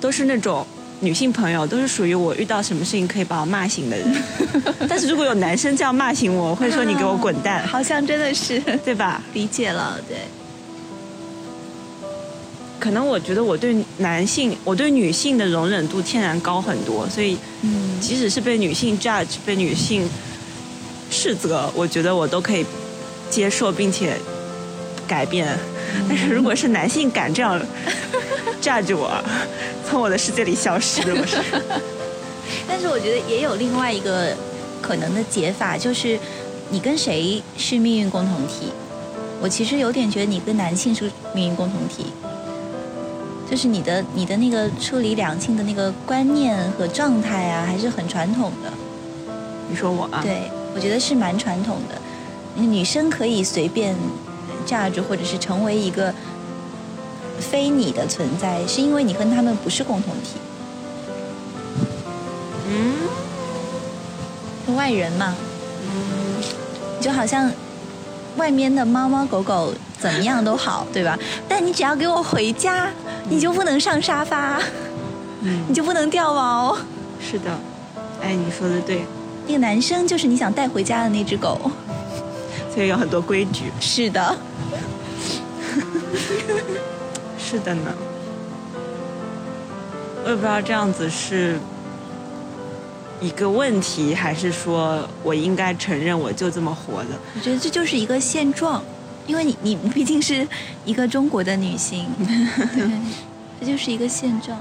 都是那种女性朋友，都是属于我遇到什么事情可以把我骂醒的人。但是如果有男生这样骂醒我，我会说你给我滚蛋。好像真的是，对吧？理解了，对。可能我觉得我对男性，我对女性的容忍度天然高很多，所以，嗯，即使是被女性 judge，被女性斥责，我觉得我都可以。接受并且改变，但是如果是男性敢这样 judge 我，从我的世界里消失，不是。但是我觉得也有另外一个可能的解法，就是你跟谁是命运共同体？我其实有点觉得你跟男性是命运共同体，就是你的你的那个处理两性的那个观念和状态啊，还是很传统的。你说我啊？对，我觉得是蛮传统的。女生可以随便嫁住，或者是成为一个非你的存在，是因为你跟他们不是共同体。嗯，外人嘛，嗯，就好像外面的猫猫狗狗怎么样都好，对吧？但你只要给我回家，你就不能上沙发，嗯，你就不能掉毛。是的，哎，你说的对。那个男生就是你想带回家的那只狗。所以有很多规矩。是的，是的呢。我也不知道这样子是一个问题，还是说我应该承认我就这么活的？我觉得这就是一个现状，因为你你毕竟是一个中国的女性，对这就是一个现状。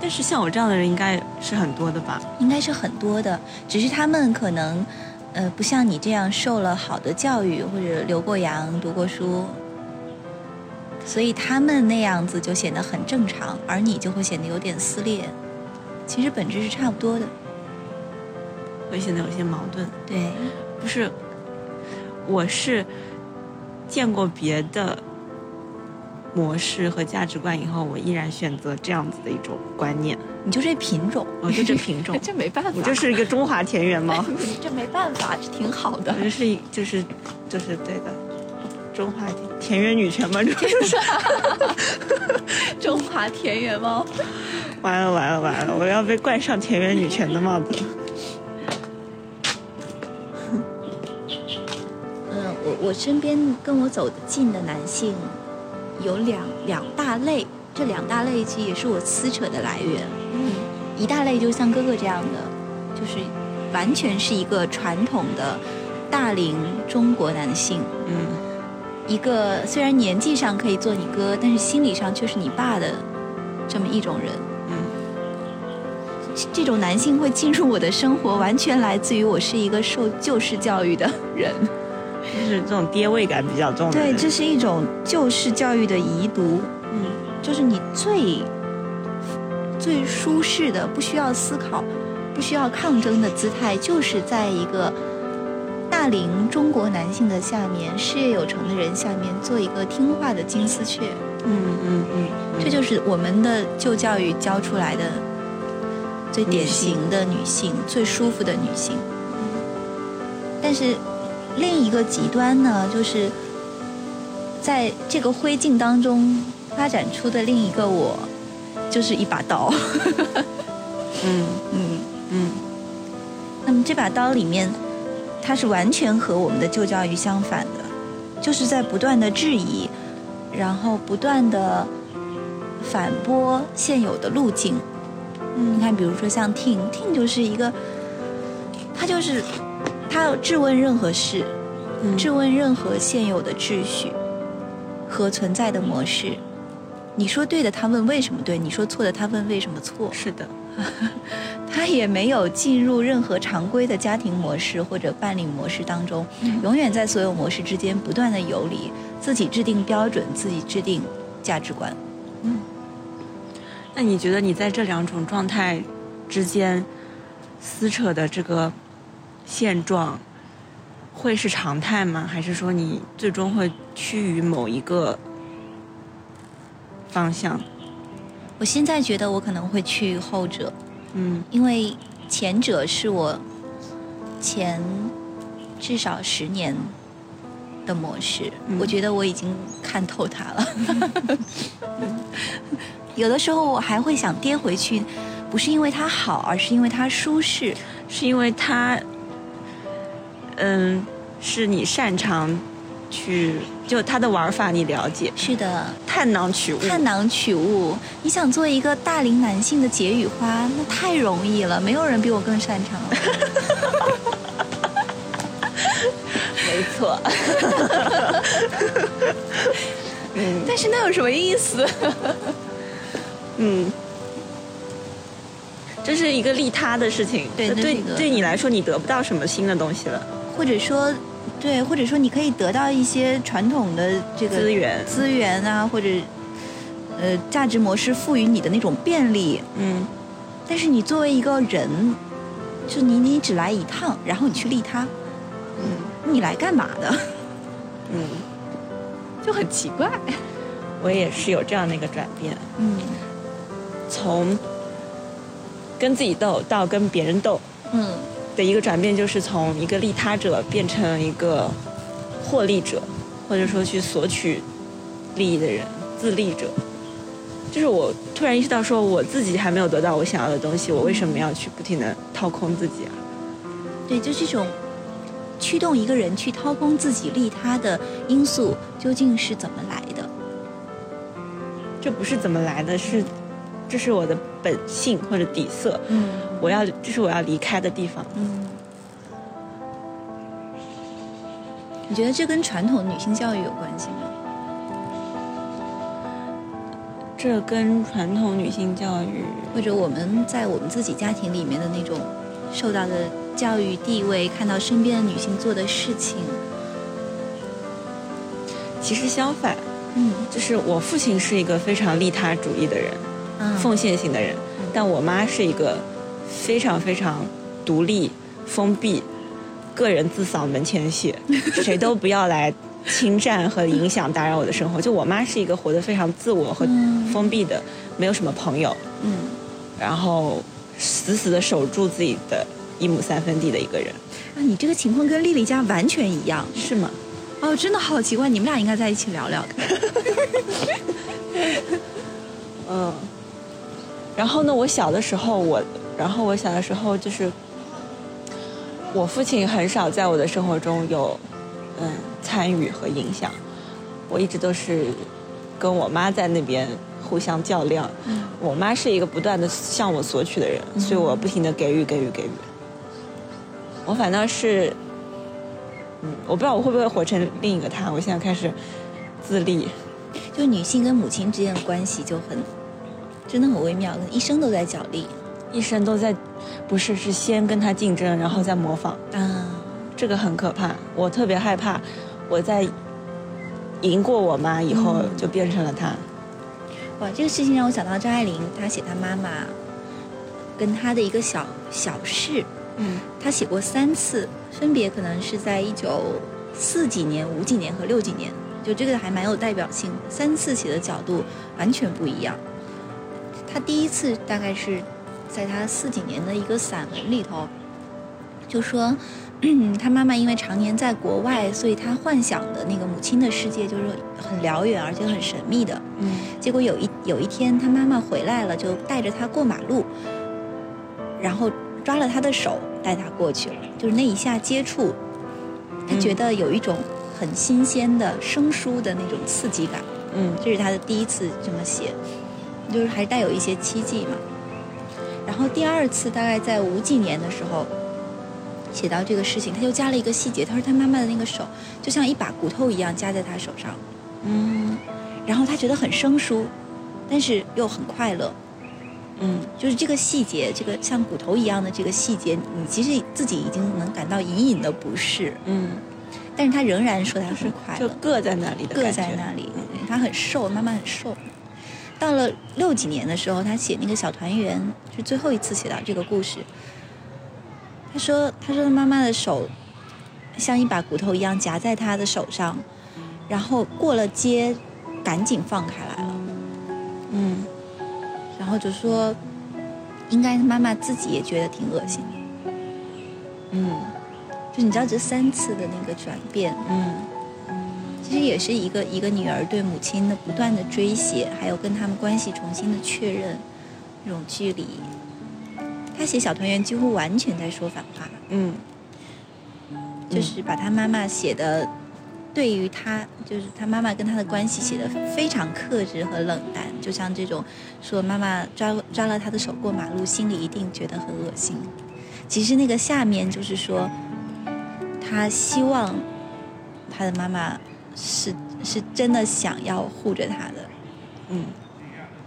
但是像我这样的人应该是很多的吧？应该是很多的，只是他们可能。呃，不像你这样受了好的教育，或者留过洋、读过书，所以他们那样子就显得很正常，而你就会显得有点撕裂。其实本质是差不多的，会显得有些矛盾。对，不是，我是见过别的。模式和价值观以后，我依然选择这样子的一种观念。你就这品种，我就这品种，这没办法。我就是一个中华田园猫。这没办法，这挺好的。我就是一，就是就是对的，中华田园女权嘛，就是。中华田园猫。完了完了完了！我要被冠上田园女权的帽子。我我身边跟我走得近的男性。有两两大类，这两大类其实也是我撕扯的来源。嗯，一大类就像哥哥这样的，就是完全是一个传统的大龄中国男性。嗯，一个虽然年纪上可以做你哥，但是心理上却是你爸的这么一种人。嗯，这种男性会进入我的生活，完全来自于我是一个受旧式教育的人。就是这种爹味感比较重的对，这是一种旧式教育的遗毒，嗯。就是你最最舒适的，不需要思考、不需要抗争的姿态，就是在一个大龄中国男性的下面，事业有成的人下面做一个听话的金丝雀。嗯嗯嗯，这就是我们的旧教育教出来的最典型的女性，最舒服的女性。但是另一个极端呢，就是在这个灰烬当中发展出的另一个我，就是一把刀。嗯 嗯，嗯那么这把刀里面，它是完全和我们的旧教育相反的，就是在不断的质疑，然后不断的反驳现有的路径。你看，比如说像 Ting，Ting 就是一个，他就是他要质问任何事，嗯质问任何现有的秩序和存在的模式。你说对的，他问为什么对；你说错的，他问为什么错。是的，他也没有进入任何常规的家庭模式或者伴侣模式当中，永远在所有模式之间不断的游离，自己制定标准，自己制定价值观。嗯那你觉得你在这两种状态之间撕扯的这个现状，会是常态吗？还是说你最终会趋于某一个方向？我现在觉得我可能会去后者，嗯因为前者是我前至少十年的模式，嗯我觉得我已经看透它了。有的时候我还会想跌回去，不是因为它好，而是因为它舒适。是因为它，嗯，是你擅长去，就它的玩法你了解，是的，探囊取物。探囊取物。你想做一个大龄男性的解语花，那太容易了，没有人比我更擅长了。没错。嗯但是那有什么意思？嗯，这是一个利他的事情。对对对你来说，你得不到什么新的东西了。或者说，对，或者说你可以得到一些传统的这个资源。资源啊，或者呃价值模式赋予你的那种便利。嗯。但是你作为一个人，就你你只来一趟，然后你去利他，嗯。你来干嘛的？嗯，就很奇怪。我也是有这样的一个转变，嗯。从跟自己斗到跟别人斗。嗯的一个转变，就是从一个利他者变成一个获利者，或者说去索取利益的人，自利者。就是我突然意识到，说我自己还没有得到我想要的东西，我为什么要去不停的掏空自己啊？对，就这种驱动一个人去掏空自己利他的因素，究竟是怎么来的？这不是怎么来的，是这是我的本性或者底色，嗯我要这是我要离开的地方。嗯。你觉得这跟传统女性教育有关系吗？这跟传统女性教育，或者我们在我们自己家庭里面的那种受到的教育地位，看到身边的女性做的事情，其实相反，嗯就是我父亲是一个非常利他主义的人，嗯奉献型的人，但我妈是一个非常非常独立、封闭、个人自扫门前雪，谁都不要来侵占和影响、打扰我的生活。就我妈是一个活得非常自我和嗯。封闭的，没有什么朋友，嗯，然后死死的守住自己的一亩三分地的一个人，啊，你这个情况跟丽丽家完全一样。是吗？哦，真的好奇怪，你们俩应该在一起聊聊的。嗯，然后呢，我小的时候，我，然后我小的时候就是，我父亲很少在我的生活中有，嗯，参与和影响，我一直都是跟我妈在那边互相较量。我妈是一个不断的向我索取的人，所以我不停的给予给予给予。我反倒是，嗯，我不知道我会不会活成另一个他。我现在开始自立，就女性跟母亲之间的关系就很，真的很微妙，一生都在角力一生都在，不是是先跟他竞争，然后再模仿。啊。这个很可怕，我特别害怕，我在赢过我妈以后嗯就变成了他。哇，这个事情让我想到张爱玲，她写她妈妈跟她的一个小小事，嗯她写过三次，分别可能是在一九四几年、五几年和六几年，就这个还蛮有代表性的。三次写的角度完全不一样。她第一次大概是在他四几年的一个散文里头，就说。他，妈妈因为常年在国外，所以他幻想的那个母亲的世界就是很辽远而且很神秘的。嗯结果有一有一天，他妈妈回来了，就带着他过马路，然后抓了他的手，带他过去了。就是那一下接触，他嗯觉得有一种很新鲜的生疏的那种刺激感。嗯这是他的第一次这么写，就是还带有一些期冀嘛。然后第二次大概在五几年的时候，写到这个事情，他就加了一个细节，他说他妈妈的那个手就像一把骨头一样夹在他手上。嗯然后他觉得很生疏，但是又很快乐。嗯就是这个细节，这个像骨头一样的这个细节，你其实自己已经能感到隐隐的不适，嗯，但是他仍然说他很快乐就乐，硌在那里的硌在那里。他很瘦，妈妈很瘦。到了六几年的时候，他写那个小团圆是最后一次写到这个故事。他说：“他说他妈妈的手像一把骨头一样夹在他的手上，然后过了街，赶紧放开来了。嗯然后就说，应该妈妈自己也觉得挺恶心的。嗯就你知道这三次的那个转变，嗯也是一个一个女儿对母亲的不断的追写，还有跟他们关系重新的确认，这种距离。他写小团圆几乎完全在说反话，嗯就是把他妈妈写的，对于他就是他妈妈跟他的关系写的非常克制和冷淡，就像这种说妈妈抓抓了他的手过马路，心里一定觉得很恶心。其实那个下面就是说，他希望他的妈妈是是真的想要护着他的，嗯，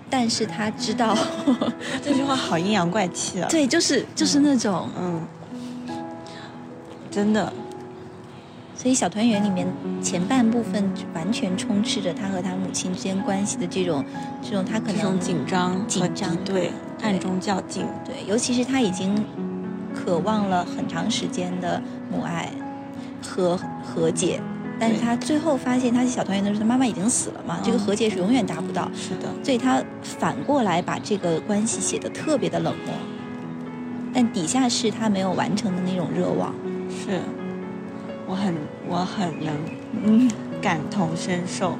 但是他知道，这句话好阴阳怪气啊。对，就是就是那种，嗯，真的，所以小团圆里面前半部分完全充斥着他和他母亲之间关系的这种这种他可能这种紧张和紧张对暗中较劲。对，尤其是他已经渴望了很长时间的母爱和和解，但是他最后发现他写小团圆的时候，他妈妈已经死了嘛，这个嗯。和解是永远达不到，是的，所以他反过来把这个关系写得特别的冷漠，但底下是他没有完成的那种热望。是，我很我很能嗯。感同身受。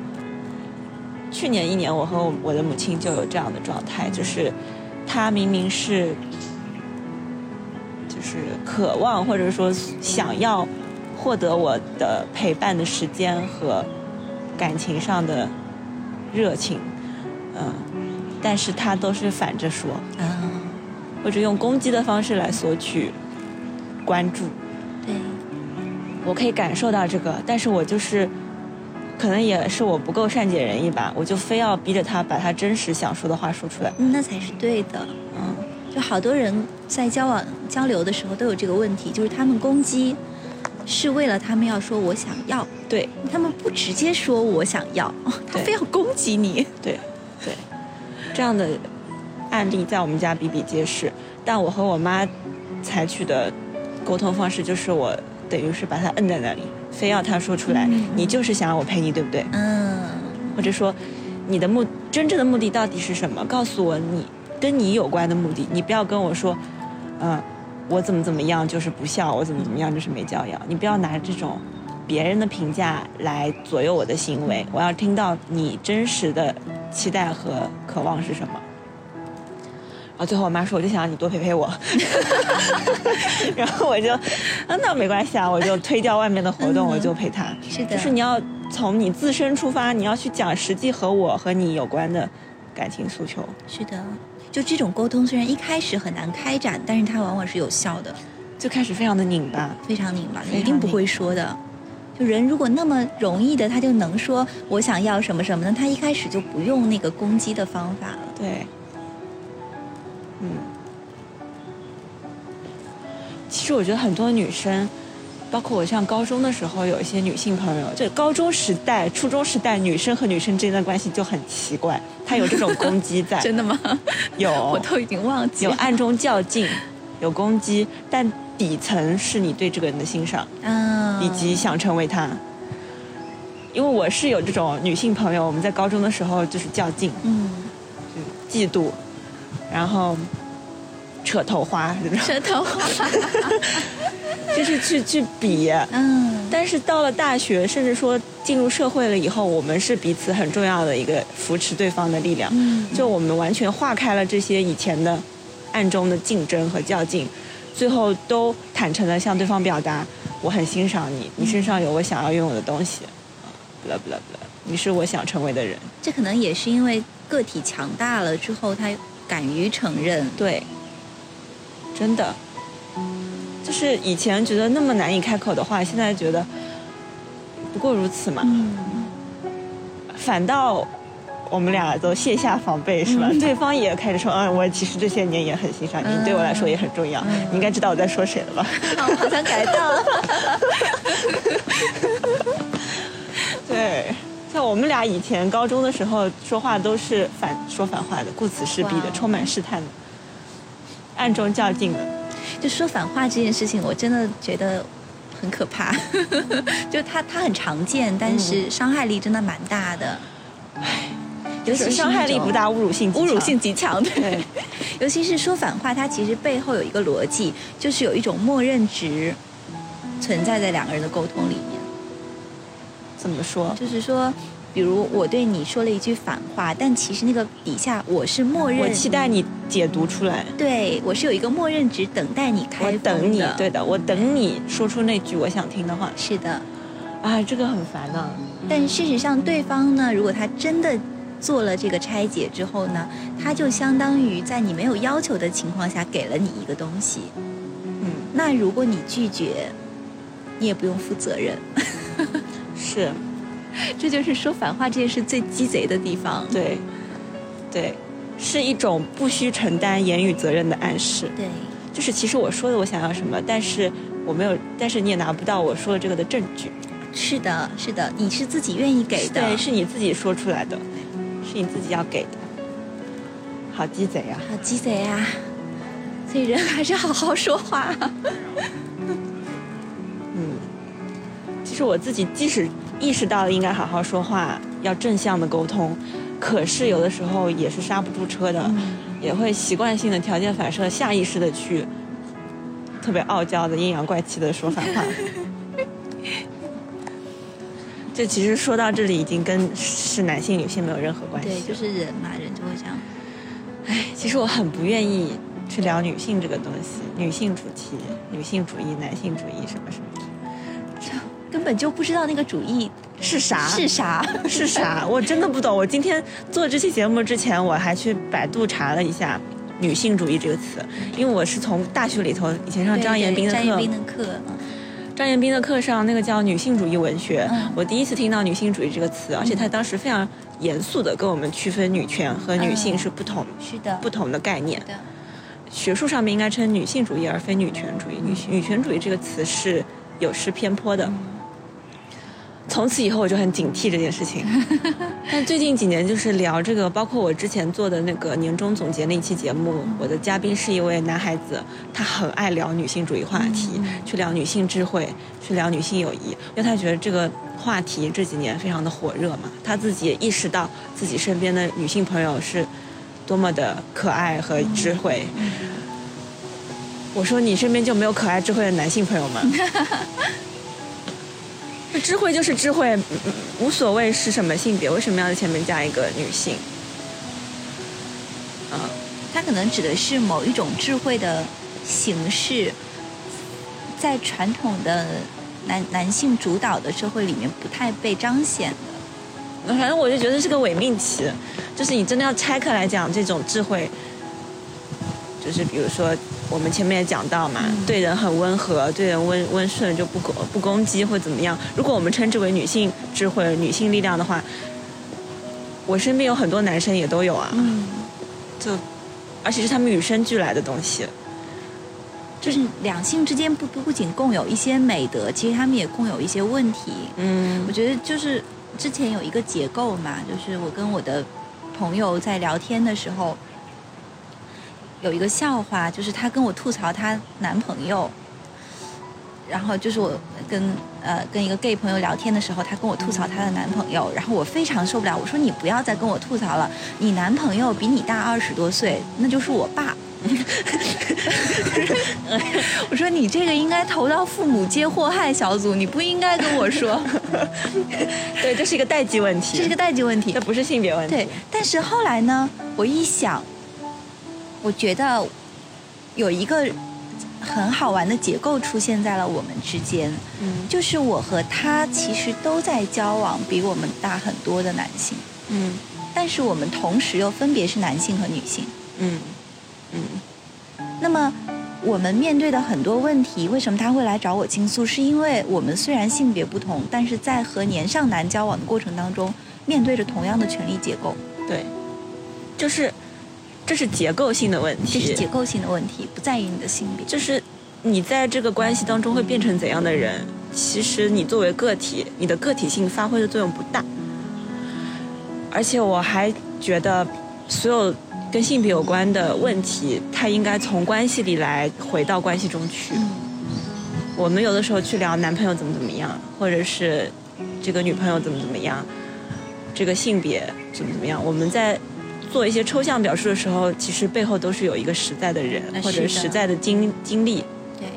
去年一年，我和我的母亲就有这样的状态，就是她明明是就是渴望或者说想要获得我的陪伴的时间和感情上的热情，嗯，但是他都是反着说，啊，或者用攻击的方式来索取关注。对，我可以感受到这个，但是我就是，可能也是我不够善解人意吧，我就非要逼着他把他真实想说的话说出来。嗯那才是对的。嗯，就好多人在交往交流的时候都有这个问题，就是他们攻击是为了他们要说我想要，对他们不直接说我想要，他非要攻击你。对对，这样的案例在我们家比比皆是。但我和我妈采取的沟通方式就是我等于是把他摁在那里，非要他说出来，嗯你就是想让我陪你，对不对？嗯，或者说你的目真正的目的到底是什么？告诉我你跟你有关的目的，你不要跟我说，嗯、我怎么怎么样就是不孝，我怎么怎么样就是没教养。你不要拿这种别人的评价来左右我的行为，我要听到你真实的期待和渴望是什么。然后最后我妈说，我就想让你多陪陪我，然后我就，啊，那没关系啊，我就推掉外面的活动，嗯我就陪她。是的，就是你要从你自身出发，你要去讲实际和我和你有关的感情诉求。是的，就这种沟通虽然一开始很难开展，但是它往往是有效的，最开始非常的拧巴，非常拧巴，一定不会说的。就人如果那么容易的，他就能说我想要什么什么呢？他一开始就不用那个攻击的方法了。对，嗯。其实我觉得很多女生包括我像高中的时候，有一些女性朋友，就高中时代、初中时代，女生和女生之间的关系就很奇怪，她有这种攻击在。真的吗？有，我都已经忘记了有暗中较劲，有攻击，但底层是你对这个人的欣赏，嗯，以及想成为他。因为我是有这种女性朋友，我们在高中的时候就是较劲，嗯，嫉妒，然后扯头花扯头花，就是去去比。嗯，但是到了大学，甚至说进入社会了以后，我们是彼此很重要的一个扶持对方的力量。嗯就我们完全化开了这些以前的暗中的竞争和较劲，最后都坦诚的向对方表达，我很欣赏你，你身上有我想要拥有的东西。不啦不啦不啦，你是我想成为的人。这可能也是因为个体强大了之后，他敢于承认。对，真的，就是以前觉得那么难以开口的话，现在觉得不过如此嘛。嗯，反倒我们俩都卸下防备，是吧？对方也开始说，嗯，我其实这些年也很欣赏你，嗯对我来说也很重要。嗯你应该知道我在说谁了吧？我好像改到了。对，像我们俩以前高中的时候说话都是反说反话的，顾此失彼的，充满试探的，暗中较劲的。就说反话这件事情，我真的觉得很可怕。就它它很常见，但是伤害力真的蛮大的。尤其就是伤害力不大，侮辱性侮辱性极强，对对。尤其是说反话，它其实背后有一个逻辑，就是有一种默认值存在在两个人的沟通里面。怎么说？就是说，比如我对你说了一句反话，但其实那个底下我是默认，我期待你解读出来。对我是有一个默认值等待你开我等你，对的，我等你说出那句我想听的话。是的。啊，这个很烦呢、但事实上，对方呢，如果他真的做了这个拆解之后呢，他就相当于在你没有要求的情况下给了你一个东西。嗯，那如果你拒绝，你也不用负责任。是，这就是说反话这件事最鸡贼的地方。对，对，是一种不需承担言语责任的暗示。对，就是其实我说的我想要什么，但是我没有，但是你也拿不到我说的这个的证据。是的，是的，你是自己愿意给的，对，是你自己说出来的，是你自己要给的。好鸡贼啊！好鸡贼啊！所以人还是好好说话。嗯，其实我自己即使意识到了应该好好说话，要正向的沟通，可是有的时候也是刹不住车的，也会习惯性的条件反射、下意识的去特别傲娇的阴阳怪气的说反话。这其实说到这里，已经跟是男性女性没有任何关系。对，就是人嘛，人就会这样。唉，其实我很不愿意去聊女性这个东西，女性主题、女性主义、男性主义什么什么，根本就不知道那个主义是啥？是啥。是啥？我真的不懂。我今天做这期节目之前，我还去百度查了一下“女性主义”这个词，因为我是从大学里头以前上张延斌的课对张延，斌的课，嗯张延斌的课上那个叫女性主义文学，嗯我第一次听到女性主义这个词，而且他当时非常严肃的跟我们区分女权和女性嗯是不同、是的，不同的概念。的，学术上面应该称女性主义而非女权主义。女女权主义这个词是有失偏颇的。从此以后我就很警惕这件事情。但最近几年就是聊这个，包括我之前做的那个年终总结那一期节目，我的嘉宾是一位男孩子，他很爱聊女性主义话题，去聊女性智慧，去聊女性友谊，因为他觉得这个话题这几年非常的火热嘛，他自己也意识到自己身边的女性朋友是多么的可爱和智慧。我说你身边就没有可爱智慧的男性朋友吗？那智慧就是智慧，无所谓是什么性别，为什么要在前面加一个女性？嗯，它可能指的是某一种智慧的形式，在传统的男男性主导的社会里面不太被彰显的。反正我就觉得是个伪命题，就是你真的要拆开来讲这种智慧，就是比如说我们前面也讲到嘛，对人很温和，对人温温顺就不攻不攻击或怎么样。如果我们称之为女性智慧、女性力量的话，我身边有很多男生也都有啊，嗯，就而且是他们与生俱来的东西。就是两性之间不不不仅共有一些美德，其实他们也共有一些问题。嗯我觉得就是之前有一个结构嘛，就是我跟我的朋友在聊天的时候，有一个笑话，就是她跟我吐槽她男朋友，然后就是我跟呃跟一个 gay 朋友聊天的时候，她跟我吐槽她的男朋友，然后我非常受不了，我说你不要再跟我吐槽了，你男朋友比你大二十多岁，那就是我爸。我说你这个应该投到父母皆祸害小组，你不应该跟我说，对，这是一个代际问题，这是个代际问题这。不是性别问题。对，但是后来呢，我一想，我觉得有一个很好玩的结构出现在了我们之间，嗯就是我和他其实都在交往比我们大很多的男性，嗯但是我们同时又分别是男性和女性。嗯嗯那么我们面对的很多问题，为什么他会来找我倾诉？是因为我们虽然性别不同，但是在和年上男交往的过程当中，面对着同样的权力结构，对，就是这是结构性的问题，这是结构性的问题，不在于你的性别。就是你在这个关系当中会变成怎样的人，其实你作为个体，你的个体性发挥的作用不大。而且我还觉得，所有跟性别有关的问题，它应该从关系里来回到关系中去。嗯我们有的时候去聊男朋友怎么怎么样，或者是这个女朋友怎么怎么样，这个性别怎么怎么样，我们在做一些抽象表述的时候，其实背后都是有一个实在的人呃或者是实在的经经历。对，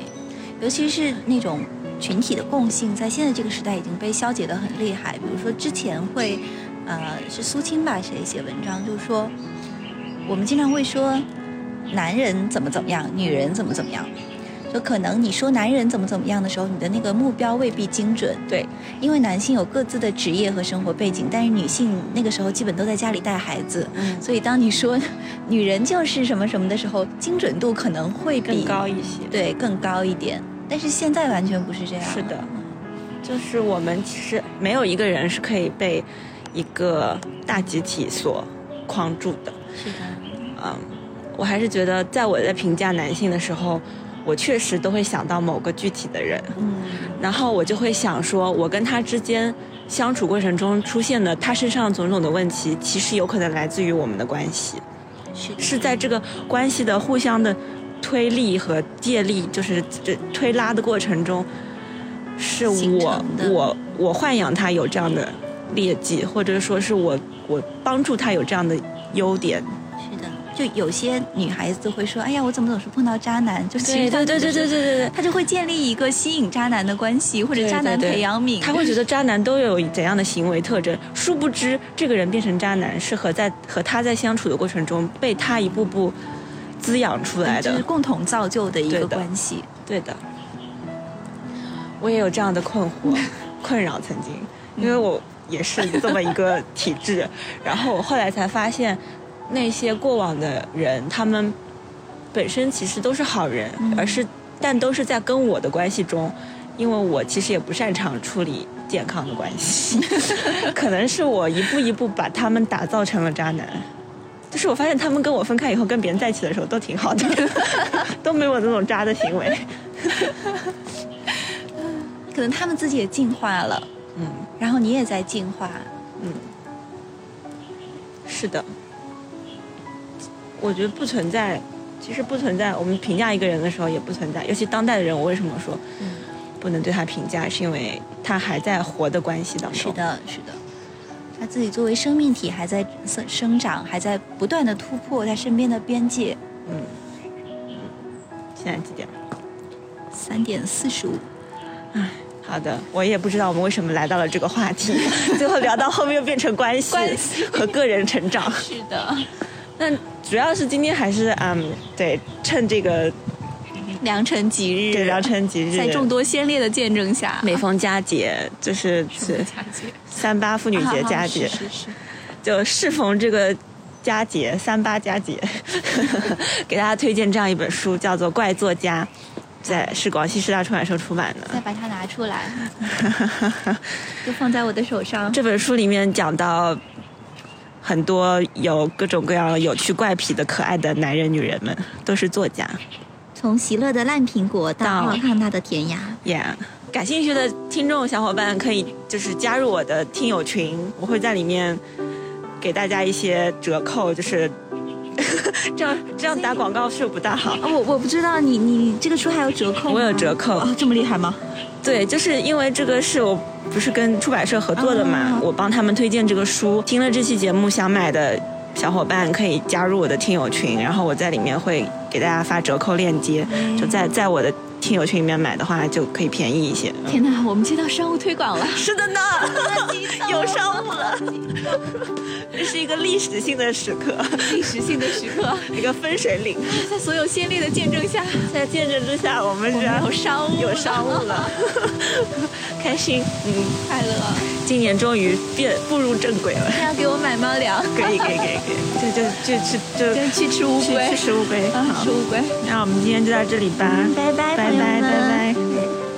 尤其是那种群体的共性，在现在这个时代已经被消解得很厉害。比如说之前会，呃，是苏青吧写一写文章，就是说我们经常会说男人怎么怎么样，女人怎么怎么样。就可能你说男人怎么怎么样的时候，你的那个目标未必精准，对，因为男性有各自的职业和生活背景，但是女性那个时候基本都在家里带孩子，嗯，所以当你说女人就是什么什么的时候，精准度可能会更高一些。对，更高一点。但是现在完全不是这样。是的，就是我们其实没有一个人是可以被一个大集体所框住的。是的，嗯，我还是觉得，在我在评价男性的时候，我确实都会想到某个具体的人，嗯，然后我就会想说，我跟他之间相处过程中出现的他身上种种的问题，其实有可能来自于我们的关系，是，是在这个关系的。互相的。推力和借力，就是这推拉的。过程中，是我我我豢养他有这样的。劣迹，或者说是我我帮助他有这样的。优点。就有些女孩子会说：“哎呀，我怎么总是碰到渣男？”就是对对对对对对对对。她就会建立一个吸引渣男的关系，或者渣男培养皿。他会觉得渣男都有怎样的行为特征，殊不知这个人变成渣男是和在和他在相处的过程中被他一步步滋养出来的。就是共同造就的一个对的关系。对的，我也有这样的困惑、困扰，曾经，因为我也是这么一个体质，然后我后来才发现，那些过往的人，他们本身其实都是好人，嗯而是但都是在跟我的关系中，因为我其实也不擅长处理健康的关系，可能是我一步一步把他们打造成了渣男。就是我发现他们跟我分开以后，跟别人在一起的时候都挺好的，都没有那种渣的行为。可能他们自己也进化了，嗯然后你也在进化。嗯，是的。我觉得不存在，其实不存在。我们评价一个人的时候也不存在，尤其当代的人，我为什么说嗯，不能对他评价？是因为他还在活的关系当中。是。的，是的。他自己作为生命体还在生生长，还在不断的突破他身边的边界。嗯。现在几点？三点四十五，好的，我也不知道我们为什么来到了这个话题，最后聊到后面又变成关系和个人成长。是的，那主要是今天还是嗯，对，趁这个良辰吉日，对良辰吉日，在众多先烈的见证下，每逢佳节，就是是佳节，三八妇女节啊佳节，是是是，就适逢这个佳节，三八佳节，给大家推荐这样一本书，叫做《怪作家》，在是广西师大出版社出版的。再把它拿出来，就放在我的手上。这本书里面讲到很多有各种各样有趣怪癖的可爱的男人、女人们，都是作家。从喜乐的烂苹果到康纳的甜牙。Yeah，感兴趣的听众小伙伴可以就是加入我的听友群，我会在里面给大家一些折扣，就是 这样这样打广告是不大好。哦，我我不知道你你这个书还有折扣？我有折扣哦，这么厉害吗？对，就是因为这个是我不是跟出版社合作的嘛，哦我帮他们推荐这个书，听了这期节目想买的小伙伴可以加入我的听友群，然后我在里面会给大家发折扣链接，就在在我的听友群里面买的话就可以便宜一些。天哪，我们接到商务推广了，是的呢，有商务了，这是一个历史性的时刻，历史性的时刻，一个分水岭。在所有先烈的见证下，在见证之下，我们我这们有商务，有商务了，开心。嗯，快乐。今年终于变步入正轨了。要给我买猫粮，可以可以可以可以，就就就吃就跟去吃乌龟去去吃乌龟。吃，乌龟。那我们今天就到这里吧，拜拜，拜拜拜拜拜拜。